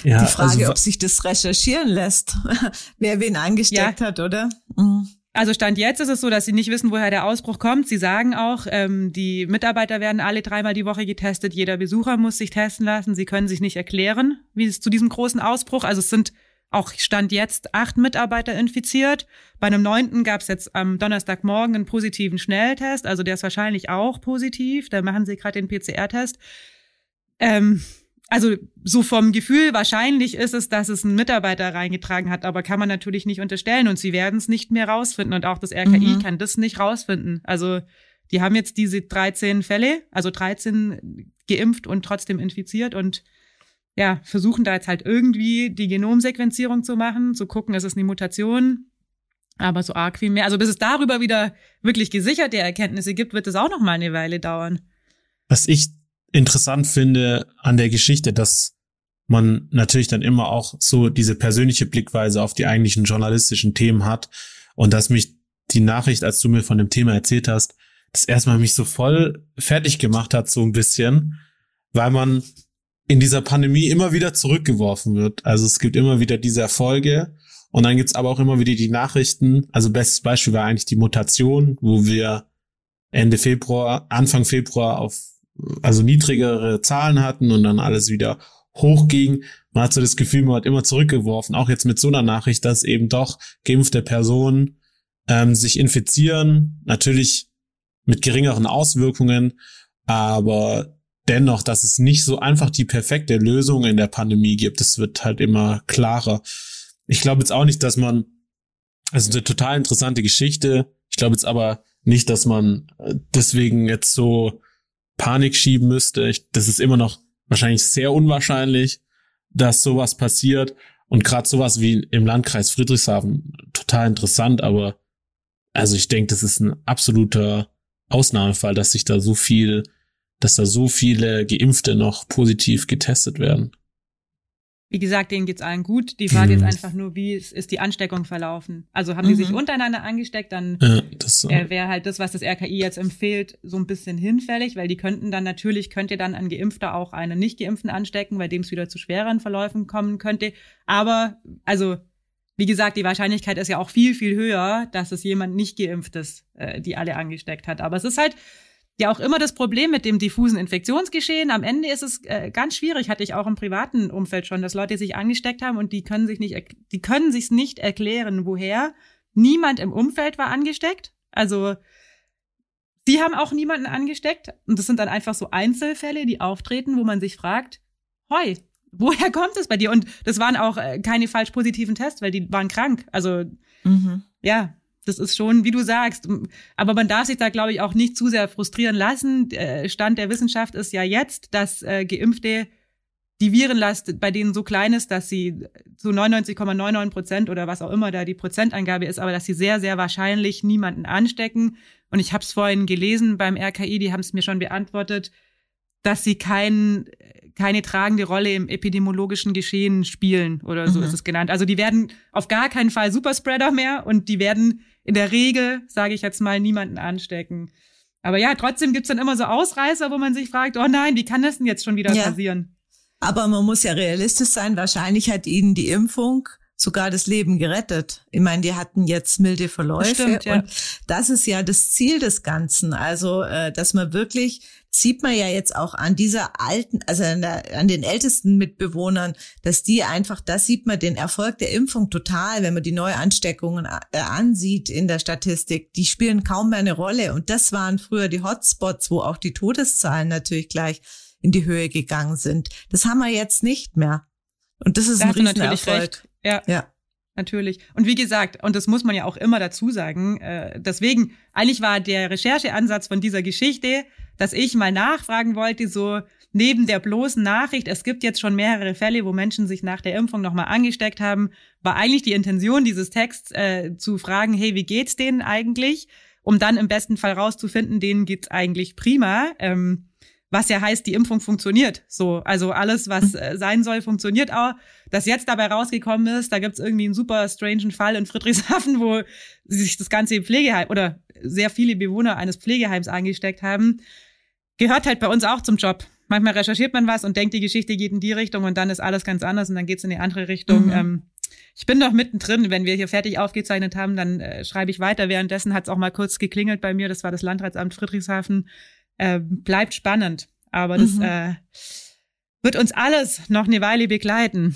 S3: Ja, die Frage, also, ob sich das recherchieren lässt, wer wen angesteckt ja. hat, oder? Mhm.
S2: Also Stand jetzt ist es so, dass sie nicht wissen, woher der Ausbruch kommt. Sie sagen auch, ähm, die Mitarbeiter werden alle dreimal die Woche getestet. Jeder Besucher muss sich testen lassen. Sie können sich nicht erklären, wie es zu diesem großen Ausbruch. Also es sind auch Stand jetzt acht Mitarbeiter infiziert. Bei einem neunten gab es jetzt am Donnerstagmorgen einen positiven Schnelltest. Also der ist wahrscheinlich auch positiv. Da machen sie gerade den PCR-Test. Ähm, also so vom Gefühl, wahrscheinlich ist es, dass es ein Mitarbeiter reingetragen hat, aber kann man natürlich nicht unterstellen und sie werden es nicht mehr rausfinden und auch das RKI mhm. kann das nicht rausfinden. Also die haben jetzt diese 13 Fälle, also 13 geimpft und trotzdem infiziert und ja, versuchen da jetzt halt irgendwie die Genomsequenzierung zu machen, zu gucken, ist es eine Mutation, aber so arg viel mehr. Also bis es darüber wieder wirklich gesicherte Erkenntnisse gibt, wird es auch noch mal eine Weile dauern.
S4: Was ich interessant finde an der Geschichte, dass man natürlich dann immer auch so diese persönliche Blickweise auf die eigentlichen journalistischen Themen hat und dass mich die Nachricht, als du mir von dem Thema erzählt hast, das erstmal mich so voll fertig gemacht hat, so ein bisschen, weil man in dieser Pandemie immer wieder zurückgeworfen wird. Also es gibt immer wieder diese Erfolge und dann gibt's aber auch immer wieder die Nachrichten. Also bestes Beispiel war eigentlich die Mutation, wo wir Ende Februar, Anfang Februar auf also niedrigere Zahlen hatten und dann alles wieder hochging. Man hat so das Gefühl, man hat immer zurückgeworfen, auch jetzt mit so einer Nachricht, dass eben doch geimpfte Personen ähm, sich infizieren, natürlich mit geringeren Auswirkungen, aber dennoch, dass es nicht so einfach die perfekte Lösung in der Pandemie gibt. Das wird halt immer klarer. Ich glaube jetzt auch nicht, dass man, also eine total interessante Geschichte. Ich glaube jetzt aber nicht, dass man äh, deswegen jetzt so Panik schieben müsste. Ich, das ist immer noch wahrscheinlich sehr unwahrscheinlich, dass sowas passiert. Und gerade sowas wie im Landkreis Friedrichshafen, total interessant, aber also ich denke, das ist ein absoluter Ausnahmefall, dass sich da so viel, dass da so viele Geimpfte noch positiv getestet werden.
S2: Wie gesagt, denen geht's allen gut. Die Frage mhm. ist einfach nur, wie ist die Ansteckung verlaufen? Also haben mhm. die sich untereinander angesteckt, dann ja, äh, wäre halt das, was das RKI jetzt empfiehlt, so ein bisschen hinfällig, weil die könnten dann natürlich, könnte dann ein Geimpfter auch einen Nicht-Geimpften anstecken, bei dem es wieder zu schwereren Verläufen kommen könnte. Aber, also, wie gesagt, die Wahrscheinlichkeit ist ja auch viel, viel höher, dass es jemand nicht Geimpftes, äh, die alle angesteckt hat. Aber es ist halt, ja auch immer das Problem mit dem diffusen Infektionsgeschehen. Am Ende ist es äh, ganz schwierig, hatte ich auch im privaten Umfeld schon, dass Leute sich angesteckt haben und die können sich nicht, die können sich's nicht erklären, woher. Niemand im Umfeld war angesteckt. Also die haben auch niemanden angesteckt. Und das sind dann einfach so Einzelfälle, die auftreten, wo man sich fragt, hoi, woher kommt es bei dir? Und das waren auch äh, keine falsch positiven Tests, weil die waren krank. Also mhm. ja, das ist schon, wie du sagst. Aber man darf sich da, glaube ich, auch nicht zu sehr frustrieren lassen. Stand der Wissenschaft ist ja jetzt, dass äh, Geimpfte die Virenlast bei denen so klein ist, dass sie zu 99,99 Prozent oder was auch immer da die Prozentangabe ist, aber dass sie sehr, sehr wahrscheinlich niemanden anstecken. Und ich habe es vorhin gelesen beim RKI, die haben es mir schon beantwortet, dass sie kein, keine tragende Rolle im epidemiologischen Geschehen spielen oder so mhm. ist es genannt. Also die werden auf gar keinen Fall Superspreader mehr und die werden in der Regel, sage ich jetzt mal, niemanden anstecken. Aber ja, trotzdem gibt's dann immer so Ausreißer, wo man sich fragt, oh nein, wie kann das denn jetzt schon wieder ja. passieren?
S3: Aber man muss ja realistisch sein. Wahrscheinlich hat ihnen die Impfung sogar das Leben gerettet. Ich meine, die hatten jetzt milde Verläufe Stimmt, ja. und das ist ja das Ziel des Ganzen. Also, äh, dass man wirklich sieht man ja jetzt auch an dieser alten, also an, der, an, den ältesten Mitbewohnern, dass die einfach, das sieht man den Erfolg der Impfung total, wenn man die Neuansteckungen äh, ansieht in der Statistik. Die spielen kaum mehr eine Rolle. Und das waren früher die Hotspots, wo auch die Todeszahlen natürlich gleich in die Höhe gegangen sind. Das haben wir jetzt nicht mehr. Und das ist da ein Riesenerfolg.
S2: Ja. ja. Natürlich. Und wie gesagt, und das muss man ja auch immer dazu sagen, äh, deswegen, eigentlich war der Rechercheansatz von dieser Geschichte, dass ich mal nachfragen wollte, so neben der bloßen Nachricht, es gibt jetzt schon mehrere Fälle, wo Menschen sich nach der Impfung nochmal angesteckt haben, war eigentlich die Intention dieses Texts äh, zu fragen, hey, wie geht's denen eigentlich? Um dann im besten Fall rauszufinden, denen geht's eigentlich prima. Ähm, was ja heißt, die Impfung funktioniert. So, also alles, was mhm. äh, sein soll, funktioniert auch. Das jetzt dabei rausgekommen ist, da gibt's irgendwie einen super strangen Fall in Friedrichshafen, wo sich das ganze Pflegeheim oder sehr viele Bewohner eines Pflegeheims angesteckt haben. Gehört halt bei uns auch zum Job. Manchmal recherchiert man was und denkt, die Geschichte geht in die Richtung und dann ist alles ganz anders und dann geht's in die andere Richtung. Mhm. Ähm, ich bin noch mittendrin. Wenn wir hier fertig aufgezeichnet haben, dann äh, schreibe ich weiter. Währenddessen hat's auch mal kurz geklingelt bei mir. Das war das Landratsamt Friedrichshafen äh, bleibt spannend. Aber das mhm. äh, wird uns alles noch eine Weile begleiten.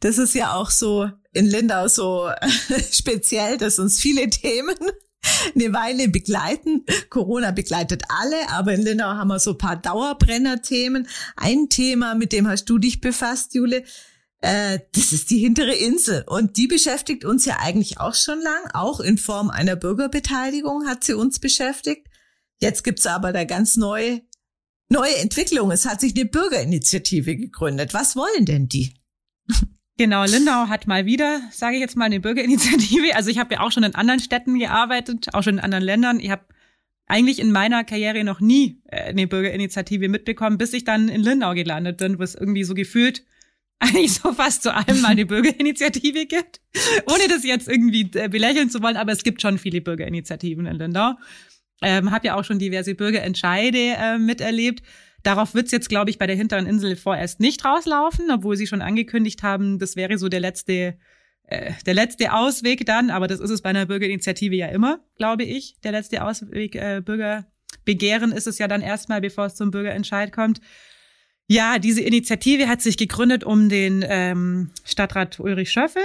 S3: Das ist ja auch so in Lindau so speziell, dass uns viele Themen eine Weile begleiten. Corona begleitet alle, aber in Lindau haben wir so ein paar Dauerbrenner-Themen. Ein Thema, mit dem hast du dich befasst, Jule, äh, das ist die hintere Insel. Und die beschäftigt uns ja eigentlich auch schon lang. Auch in Form einer Bürgerbeteiligung hat sie uns beschäftigt. Jetzt gibt's aber da ganz neue, neue Entwicklung. Es hat sich eine Bürgerinitiative gegründet. Was wollen denn die?
S2: Genau, Lindau hat mal wieder, sage ich jetzt mal, eine Bürgerinitiative. Also ich habe ja auch schon in anderen Städten gearbeitet, auch schon in anderen Ländern. Ich habe eigentlich in meiner Karriere noch nie äh, eine Bürgerinitiative mitbekommen, bis ich dann in Lindau gelandet bin, wo es irgendwie so gefühlt eigentlich so fast zu allem mal eine Bürgerinitiative gibt. Ohne das jetzt irgendwie äh, belächeln zu wollen, aber es gibt schon viele Bürgerinitiativen in Lindau. Ähm, habe ja auch schon diverse Bürgerentscheide äh, miterlebt. Darauf wird's jetzt, glaube ich, bei der hinteren Insel vorerst nicht rauslaufen, obwohl sie schon angekündigt haben, das wäre so der letzte, äh, der letzte Ausweg dann. Aber das ist es bei einer Bürgerinitiative ja immer, glaube ich. Der letzte Ausweg äh, Bürgerbegehren ist es ja dann erstmal, bevor es zum Bürgerentscheid kommt. Ja, diese Initiative hat sich gegründet um den ähm, Stadtrat Ulrich Schöffel.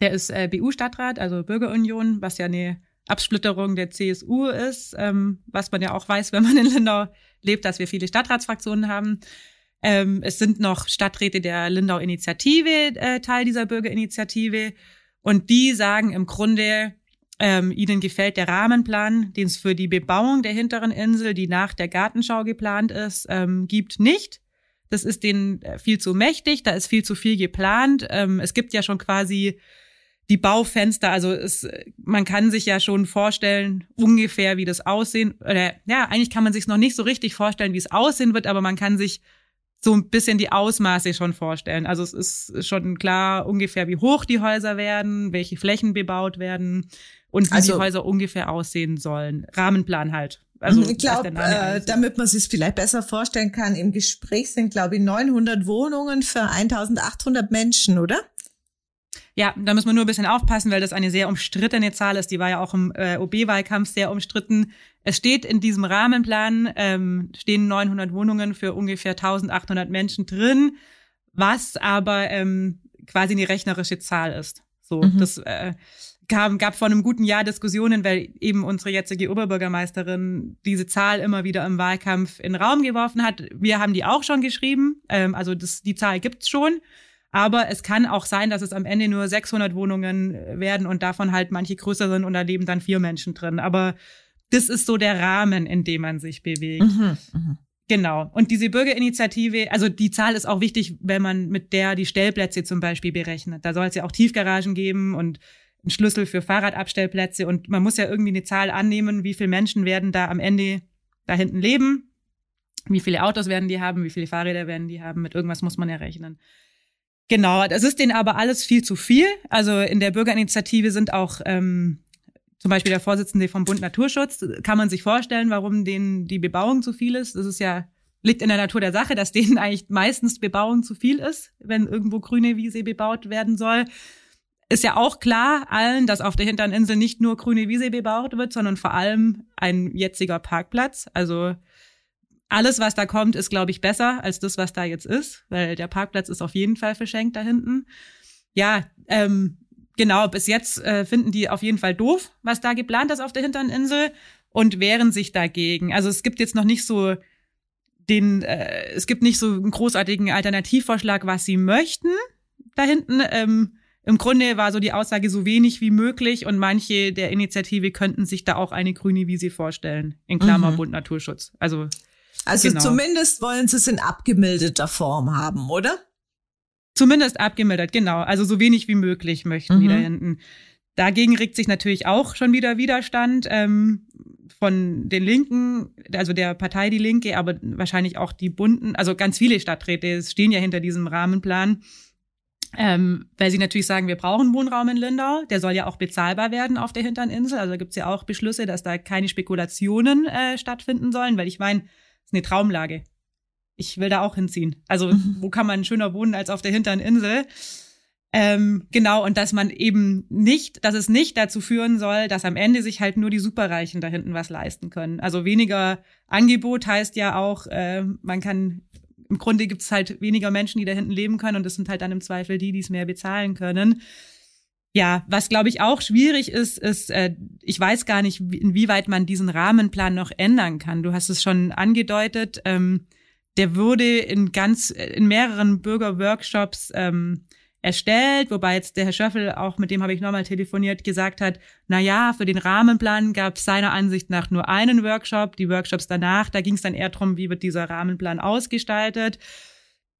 S2: Der ist äh, BU-Stadtrat, also Bürgerunion, was ja eine Absplitterung der CSU ist, ähm, was man ja auch weiß, wenn man in Lindau lebt, dass wir viele Stadtratsfraktionen haben. Ähm, es sind noch Stadträte der Lindau-Initiative äh, Teil dieser Bürgerinitiative und die sagen im Grunde, ähm, ihnen gefällt der Rahmenplan, den es für die Bebauung der hinteren Insel, die nach der Gartenschau geplant ist, ähm, gibt nicht. Das ist denen äh, viel zu mächtig, da ist viel zu viel geplant. Ähm, es gibt ja schon quasi die Baufenster, also es, man kann sich ja schon vorstellen, ungefähr, wie das aussehen, oder ja, eigentlich kann man sich noch nicht so richtig vorstellen, wie es aussehen wird, aber man kann sich so ein bisschen die Ausmaße schon vorstellen. Also es ist schon klar ungefähr, wie hoch die Häuser werden, welche Flächen bebaut werden und wie also, die Häuser ungefähr aussehen sollen. Rahmenplan halt.
S3: Also ich glaube, äh, damit man sich vielleicht besser vorstellen kann, im Gespräch sind, glaube ich, 900 Wohnungen für 1800 Menschen, oder?
S2: Ja, da muss man nur ein bisschen aufpassen, weil das eine sehr umstrittene Zahl ist. Die war ja auch im äh, OB-Wahlkampf sehr umstritten. Es steht in diesem Rahmenplan, ähm, stehen 900 Wohnungen für ungefähr 1800 Menschen drin, was aber ähm, quasi eine rechnerische Zahl ist. So, mhm. das äh, gab, gab vor einem guten Jahr Diskussionen, weil eben unsere jetzige Oberbürgermeisterin diese Zahl immer wieder im Wahlkampf in den Raum geworfen hat. Wir haben die auch schon geschrieben, ähm, also das, die Zahl gibt's schon. Aber es kann auch sein, dass es am Ende nur 600 Wohnungen werden und davon halt manche größer sind und da leben dann vier Menschen drin. Aber das ist so der Rahmen, in dem man sich bewegt. Mhm, mh. Genau. Und diese Bürgerinitiative, also die Zahl ist auch wichtig, wenn man mit der die Stellplätze zum Beispiel berechnet. Da soll es ja auch Tiefgaragen geben und einen Schlüssel für Fahrradabstellplätze. Und man muss ja irgendwie eine Zahl annehmen, wie viele Menschen werden da am Ende da hinten leben, wie viele Autos werden die haben, wie viele Fahrräder werden die haben. Mit irgendwas muss man ja rechnen. Genau, das ist denen aber alles viel zu viel. Also in der Bürgerinitiative sind auch ähm, zum Beispiel der Vorsitzende vom Bund Naturschutz, kann man sich vorstellen, warum denen die Bebauung zu viel ist. Das ist ja, liegt in der Natur der Sache, dass denen eigentlich meistens Bebauung zu viel ist, wenn irgendwo grüne Wiese bebaut werden soll. Ist ja auch klar allen, dass auf der hinteren Insel nicht nur grüne Wiese bebaut wird, sondern vor allem ein jetziger Parkplatz. Also alles, was da kommt, ist, glaube ich, besser als das, was da jetzt ist, weil der Parkplatz ist auf jeden Fall verschenkt da hinten. Ja, ähm, genau, bis jetzt äh, finden die auf jeden Fall doof, was da geplant ist auf der hinteren Insel und wehren sich dagegen. Also es gibt jetzt noch nicht so den, äh, es gibt nicht so einen großartigen Alternativvorschlag, was sie möchten da hinten. Ähm, Im Grunde war so die Aussage so wenig wie möglich und manche der Initiative könnten sich da auch eine grüne Wiese vorstellen, in Klammer mhm. Bund Naturschutz. Also
S3: also genau. zumindest wollen sie es in abgemilderter Form haben, oder?
S2: Zumindest abgemildert, genau. Also so wenig wie möglich möchten mhm. die da hinten. Dagegen regt sich natürlich auch schon wieder Widerstand ähm, von den Linken, also der Partei Die Linke, aber wahrscheinlich auch die Bunten, also ganz viele Stadträte stehen ja hinter diesem Rahmenplan, ähm, weil sie natürlich sagen, wir brauchen Wohnraum in Lindau, der soll ja auch bezahlbar werden auf der hinteren Insel. Also gibt's ja auch Beschlüsse, dass da keine Spekulationen äh, stattfinden sollen, weil ich meine, es eine Traumlage ich will da auch hinziehen. Also mhm. wo kann man schöner wohnen als auf der hinteren Insel? Ähm, genau, und dass man eben nicht, dass es nicht dazu führen soll, dass am Ende sich halt nur die Superreichen da hinten was leisten können. Also weniger Angebot heißt ja auch, äh, man kann, im Grunde gibt es halt weniger Menschen, die da hinten leben können und das sind halt dann im Zweifel die, die es mehr bezahlen können. Ja, was glaube ich auch schwierig ist, ist, äh, ich weiß gar nicht, inwieweit man diesen Rahmenplan noch ändern kann. Du hast es schon angedeutet. Ähm, der wurde in ganz, in mehreren Bürgerworkshops ähm, erstellt, wobei jetzt der Herr Schöffel, auch mit dem habe ich nochmal telefoniert, gesagt hat, na ja, für den Rahmenplan gab es seiner Ansicht nach nur einen Workshop. Die Workshops danach, da ging es dann eher drum, wie wird dieser Rahmenplan ausgestaltet.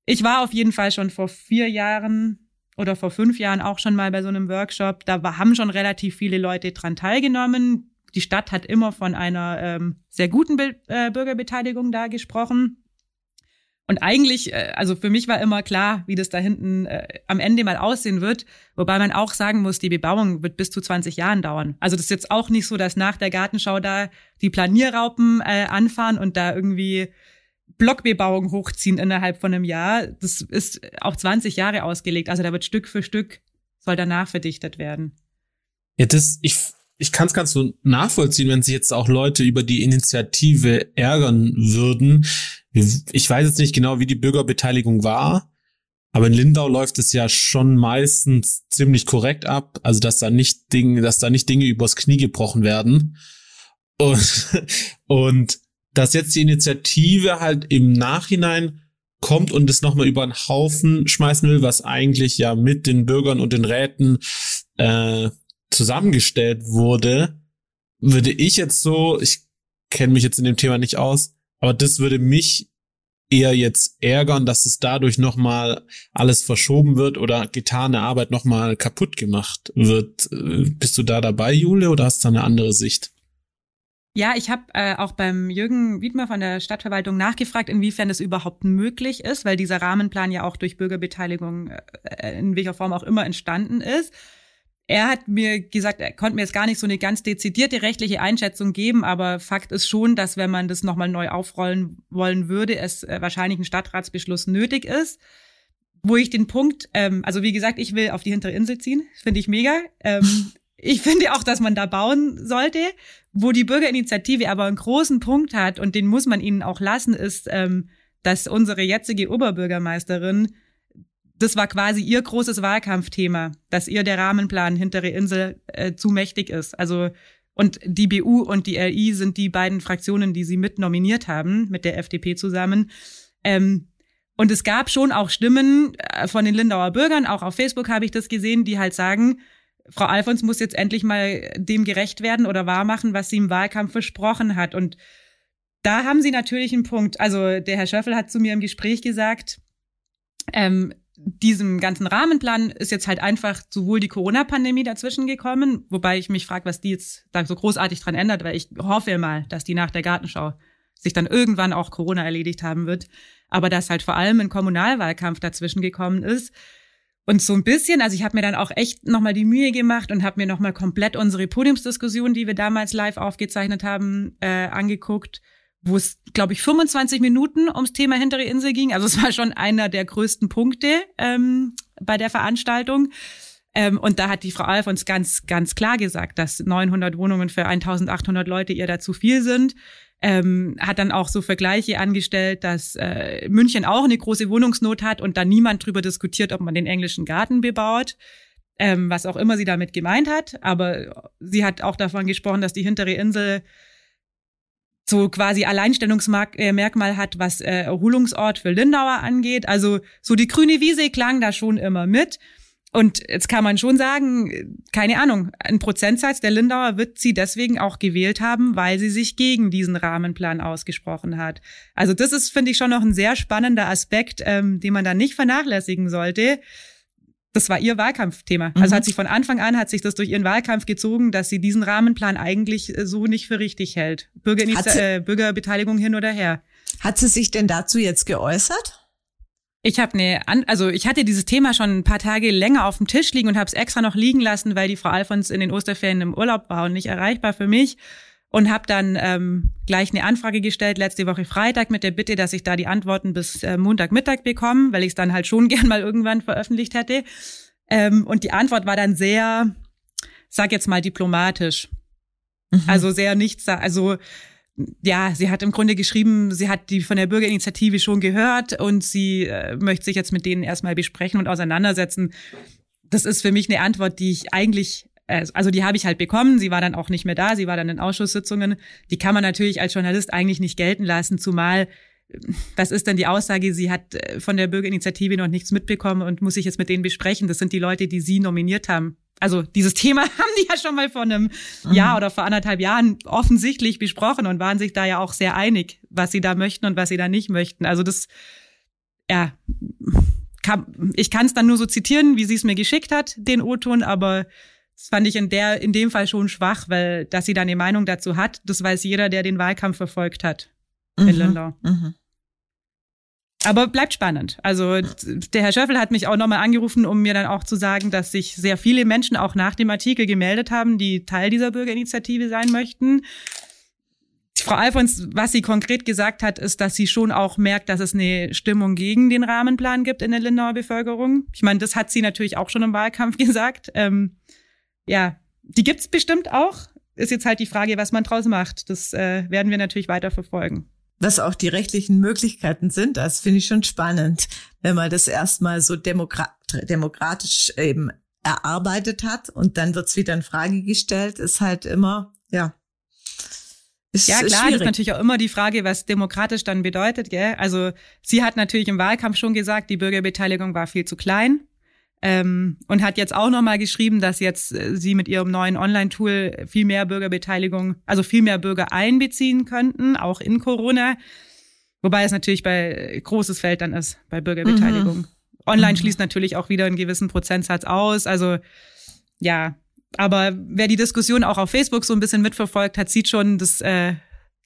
S2: Ich war auf jeden Fall schon vor vier Jahren oder vor fünf Jahren auch schon mal bei so einem Workshop. Da haben schon relativ viele Leute dran teilgenommen. Die Stadt hat immer von einer ähm, sehr guten Be äh, Bürgerbeteiligung da gesprochen. Und eigentlich, äh, also für mich war immer klar, wie das da hinten äh, am Ende mal aussehen wird. Wobei man auch sagen muss, die Bebauung wird bis zu 20 Jahren dauern. Also das ist jetzt auch nicht so, dass nach der Gartenschau da die Planierraupen äh, anfahren und da irgendwie Blockbebauung hochziehen innerhalb von einem Jahr. Das ist auf 20 Jahre ausgelegt. Also da wird Stück für Stück soll danach verdichtet werden.
S4: Ja, das, ich, ich kann es ganz so nachvollziehen, wenn sich jetzt auch Leute über die Initiative ärgern würden ich weiß jetzt nicht genau, wie die Bürgerbeteiligung war, aber in Lindau läuft es ja schon meistens ziemlich korrekt ab, also dass da nicht Dinge, dass da nicht Dinge übers Knie gebrochen werden. Und, und dass jetzt die Initiative halt im Nachhinein kommt und es nochmal über einen Haufen schmeißen will, was eigentlich ja mit den Bürgern und den Räten äh, zusammengestellt wurde, würde ich jetzt so, ich kenne mich jetzt in dem Thema nicht aus, aber das würde mich eher jetzt ärgern, dass es dadurch nochmal alles verschoben wird oder getane Arbeit nochmal kaputt gemacht wird. Äh, bist du da dabei, Jule, oder hast du eine andere Sicht?
S2: Ja, ich habe äh, auch beim Jürgen Wiedmer von der Stadtverwaltung nachgefragt, inwiefern es überhaupt möglich ist, weil dieser Rahmenplan ja auch durch Bürgerbeteiligung äh, in welcher Form auch immer entstanden ist er hat mir gesagt, er konnte mir jetzt gar nicht so eine ganz dezidierte rechtliche Einschätzung geben, aber Fakt ist schon, dass wenn man das nochmal neu aufrollen wollen würde, es äh, wahrscheinlich ein Stadtratsbeschluss nötig ist. Wo ich den Punkt, ähm, also wie gesagt, ich will auf die hintere Insel ziehen, finde ich mega. Ähm, ich finde auch, dass man da bauen sollte. Wo die Bürgerinitiative aber einen großen Punkt hat, und den muss man ihnen auch lassen, ist, ähm, dass unsere jetzige Oberbürgermeisterin das war quasi ihr großes Wahlkampfthema, dass ihr der Rahmenplan hintere Insel äh, zu mächtig ist. Also und die BU und die LI sind die beiden Fraktionen, die sie mit nominiert haben, mit der FDP zusammen. Ähm, und es gab schon auch Stimmen äh, von den Lindauer Bürgern, auch auf Facebook habe ich das gesehen, die halt sagen, Frau Alfons muss jetzt endlich mal dem gerecht werden oder wahrmachen, was sie im Wahlkampf versprochen hat. Und da haben Sie natürlich einen Punkt. Also der Herr Schöffel hat zu mir im Gespräch gesagt, ähm, diesem ganzen Rahmenplan ist jetzt halt einfach sowohl die Corona-Pandemie dazwischen gekommen, wobei ich mich frage, was die jetzt da so großartig dran ändert, weil ich hoffe mal, dass die nach der Gartenschau sich dann irgendwann auch Corona erledigt haben wird. Aber dass halt vor allem ein Kommunalwahlkampf dazwischen gekommen ist. Und so ein bisschen, also ich habe mir dann auch echt nochmal die Mühe gemacht und habe mir nochmal komplett unsere Podiumsdiskussion, die wir damals live aufgezeichnet haben, äh, angeguckt wo es, glaube ich, 25 Minuten ums Thema hintere Insel ging. Also es war schon einer der größten Punkte ähm, bei der Veranstaltung. Ähm, und da hat die Frau Alfons ganz, ganz klar gesagt, dass 900 Wohnungen für 1800 Leute ihr da zu viel sind. Ähm, hat dann auch so Vergleiche angestellt, dass äh, München auch eine große Wohnungsnot hat und da niemand drüber diskutiert, ob man den englischen Garten bebaut. Ähm, was auch immer sie damit gemeint hat. Aber sie hat auch davon gesprochen, dass die hintere Insel so quasi Alleinstellungsmerkmal hat, was äh, Erholungsort für Lindauer angeht. Also so die grüne Wiese klang da schon immer mit. Und jetzt kann man schon sagen, keine Ahnung, ein Prozentsatz der Lindauer wird sie deswegen auch gewählt haben, weil sie sich gegen diesen Rahmenplan ausgesprochen hat. Also das ist, finde ich, schon noch ein sehr spannender Aspekt, ähm, den man da nicht vernachlässigen sollte das war ihr Wahlkampfthema. Also mhm. Also hat sie von Anfang an hat sich das durch ihren Wahlkampf gezogen, dass sie diesen Rahmenplan eigentlich äh, so nicht für richtig hält. Bürgerinitiative, äh, Bürgerbeteiligung hin oder her.
S3: Hat sie sich denn dazu jetzt geäußert?
S2: Ich habe ne, also ich hatte dieses Thema schon ein paar Tage länger auf dem Tisch liegen und habe es extra noch liegen lassen, weil die Frau Alfons in den Osterferien im Urlaub war und nicht erreichbar für mich und habe dann ähm, gleich eine Anfrage gestellt letzte Woche Freitag mit der Bitte, dass ich da die Antworten bis äh, Montagmittag bekomme, weil ich es dann halt schon gern mal irgendwann veröffentlicht hätte. Ähm, und die Antwort war dann sehr, sag jetzt mal diplomatisch, mhm. also sehr nichts, also ja, sie hat im Grunde geschrieben, sie hat die von der Bürgerinitiative schon gehört und sie äh, möchte sich jetzt mit denen erstmal besprechen und auseinandersetzen. Das ist für mich eine Antwort, die ich eigentlich äh, also die habe ich halt bekommen. Sie war dann auch nicht mehr da. Sie war dann in Ausschusssitzungen. Die kann man natürlich als Journalist eigentlich nicht gelten lassen, zumal was ist denn die Aussage? Sie hat äh, von der Bürgerinitiative noch nichts mitbekommen und muss sich jetzt mit denen besprechen. Das sind die Leute, die sie nominiert haben. Also dieses Thema haben die ja schon mal vor einem mhm. Jahr oder vor anderthalb Jahren offensichtlich besprochen und waren sich da ja auch sehr einig, was sie da möchten und was sie da nicht möchten. Also das, ja, kann, ich kann es dann nur so zitieren, wie sie es mir geschickt hat, den O-Ton, aber das fand ich in der, in dem Fall schon schwach, weil, dass sie da eine Meinung dazu hat, das weiß jeder, der den Wahlkampf verfolgt hat mhm, in Lindau. Mhm. Aber bleibt spannend. Also der Herr Schöffel hat mich auch nochmal angerufen, um mir dann auch zu sagen, dass sich sehr viele Menschen auch nach dem Artikel gemeldet haben, die Teil dieser Bürgerinitiative sein möchten. Frau Alfons, was sie konkret gesagt hat, ist, dass sie schon auch merkt, dass es eine Stimmung gegen den Rahmenplan gibt in der Lindauer Bevölkerung. Ich meine, das hat sie natürlich auch schon im Wahlkampf gesagt. Ähm, ja, die gibt's bestimmt auch. Ist jetzt halt die Frage, was man draus macht. Das äh, werden wir natürlich weiter verfolgen.
S3: Was auch die rechtlichen Möglichkeiten sind, das finde ich schon spannend, wenn man das erstmal so demokrat demokratisch eben erarbeitet hat und dann wird's wieder in Frage gestellt, ist halt immer, ja.
S2: Ist, ja, klar, ist, ist natürlich auch immer die Frage, was demokratisch dann bedeutet, gell? Also, sie hat natürlich im Wahlkampf schon gesagt, die Bürgerbeteiligung war viel zu klein. Ähm, und hat jetzt auch nochmal geschrieben, dass jetzt äh, sie mit ihrem neuen Online-Tool viel mehr Bürgerbeteiligung, also viel mehr Bürger einbeziehen könnten, auch in Corona. Wobei es natürlich bei großes Feld dann ist, bei Bürgerbeteiligung. Mhm. Online mhm. schließt natürlich auch wieder einen gewissen Prozentsatz aus. Also ja, aber wer die Diskussion auch auf Facebook so ein bisschen mitverfolgt hat, sieht schon, dass äh,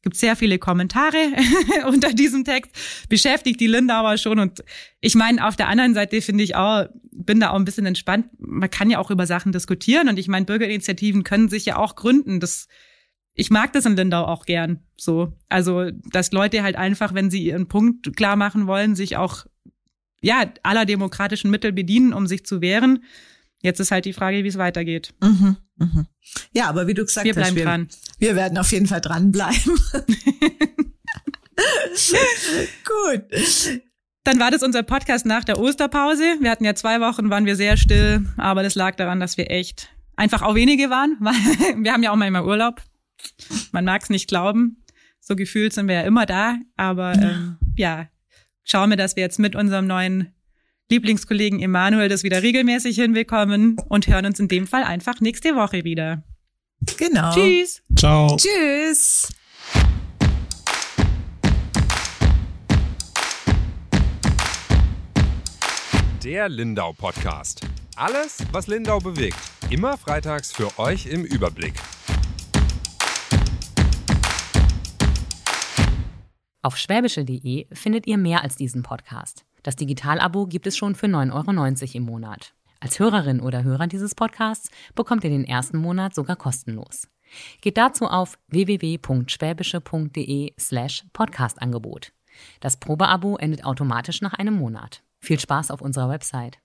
S2: gibt sehr viele Kommentare unter diesem Text, beschäftigt die Lindauer schon. Und ich meine, auf der anderen Seite finde ich auch, bin da auch ein bisschen entspannt. Man kann ja auch über Sachen diskutieren. Und ich meine, Bürgerinitiativen können sich ja auch gründen. Das, ich mag das in Lindau auch gern. So. Also, dass Leute halt einfach, wenn sie ihren Punkt klar machen wollen, sich auch, ja, aller demokratischen Mittel bedienen, um sich zu wehren. Jetzt ist halt die Frage, wie es weitergeht.
S3: Mhm, mhm. Ja, aber wie du gesagt
S2: wir
S3: hast,
S2: wir, dran.
S3: wir werden auf jeden Fall dranbleiben.
S2: Gut. Dann war das unser Podcast nach der Osterpause. Wir hatten ja zwei Wochen, waren wir sehr still, aber das lag daran, dass wir echt einfach auch wenige waren, weil wir haben ja auch mal immer Urlaub. Man mag es nicht glauben. So gefühlt sind wir ja immer da, aber ähm, ja, schauen wir, dass wir jetzt mit unserem neuen Lieblingskollegen Emanuel das wieder regelmäßig hinbekommen und hören uns in dem Fall einfach nächste Woche wieder.
S3: Genau.
S2: Tschüss.
S4: Ciao.
S3: Tschüss.
S1: Der Lindau Podcast. Alles, was Lindau bewegt. Immer freitags für euch im Überblick.
S5: Auf schwäbische.de findet ihr mehr als diesen Podcast. Das Digitalabo gibt es schon für 9,90 Euro im Monat. Als Hörerin oder Hörer dieses Podcasts bekommt ihr den ersten Monat sogar kostenlos. Geht dazu auf www.schwäbische.de slash Podcastangebot. Das Probeabo endet automatisch nach einem Monat. Viel Spaß auf unserer Website.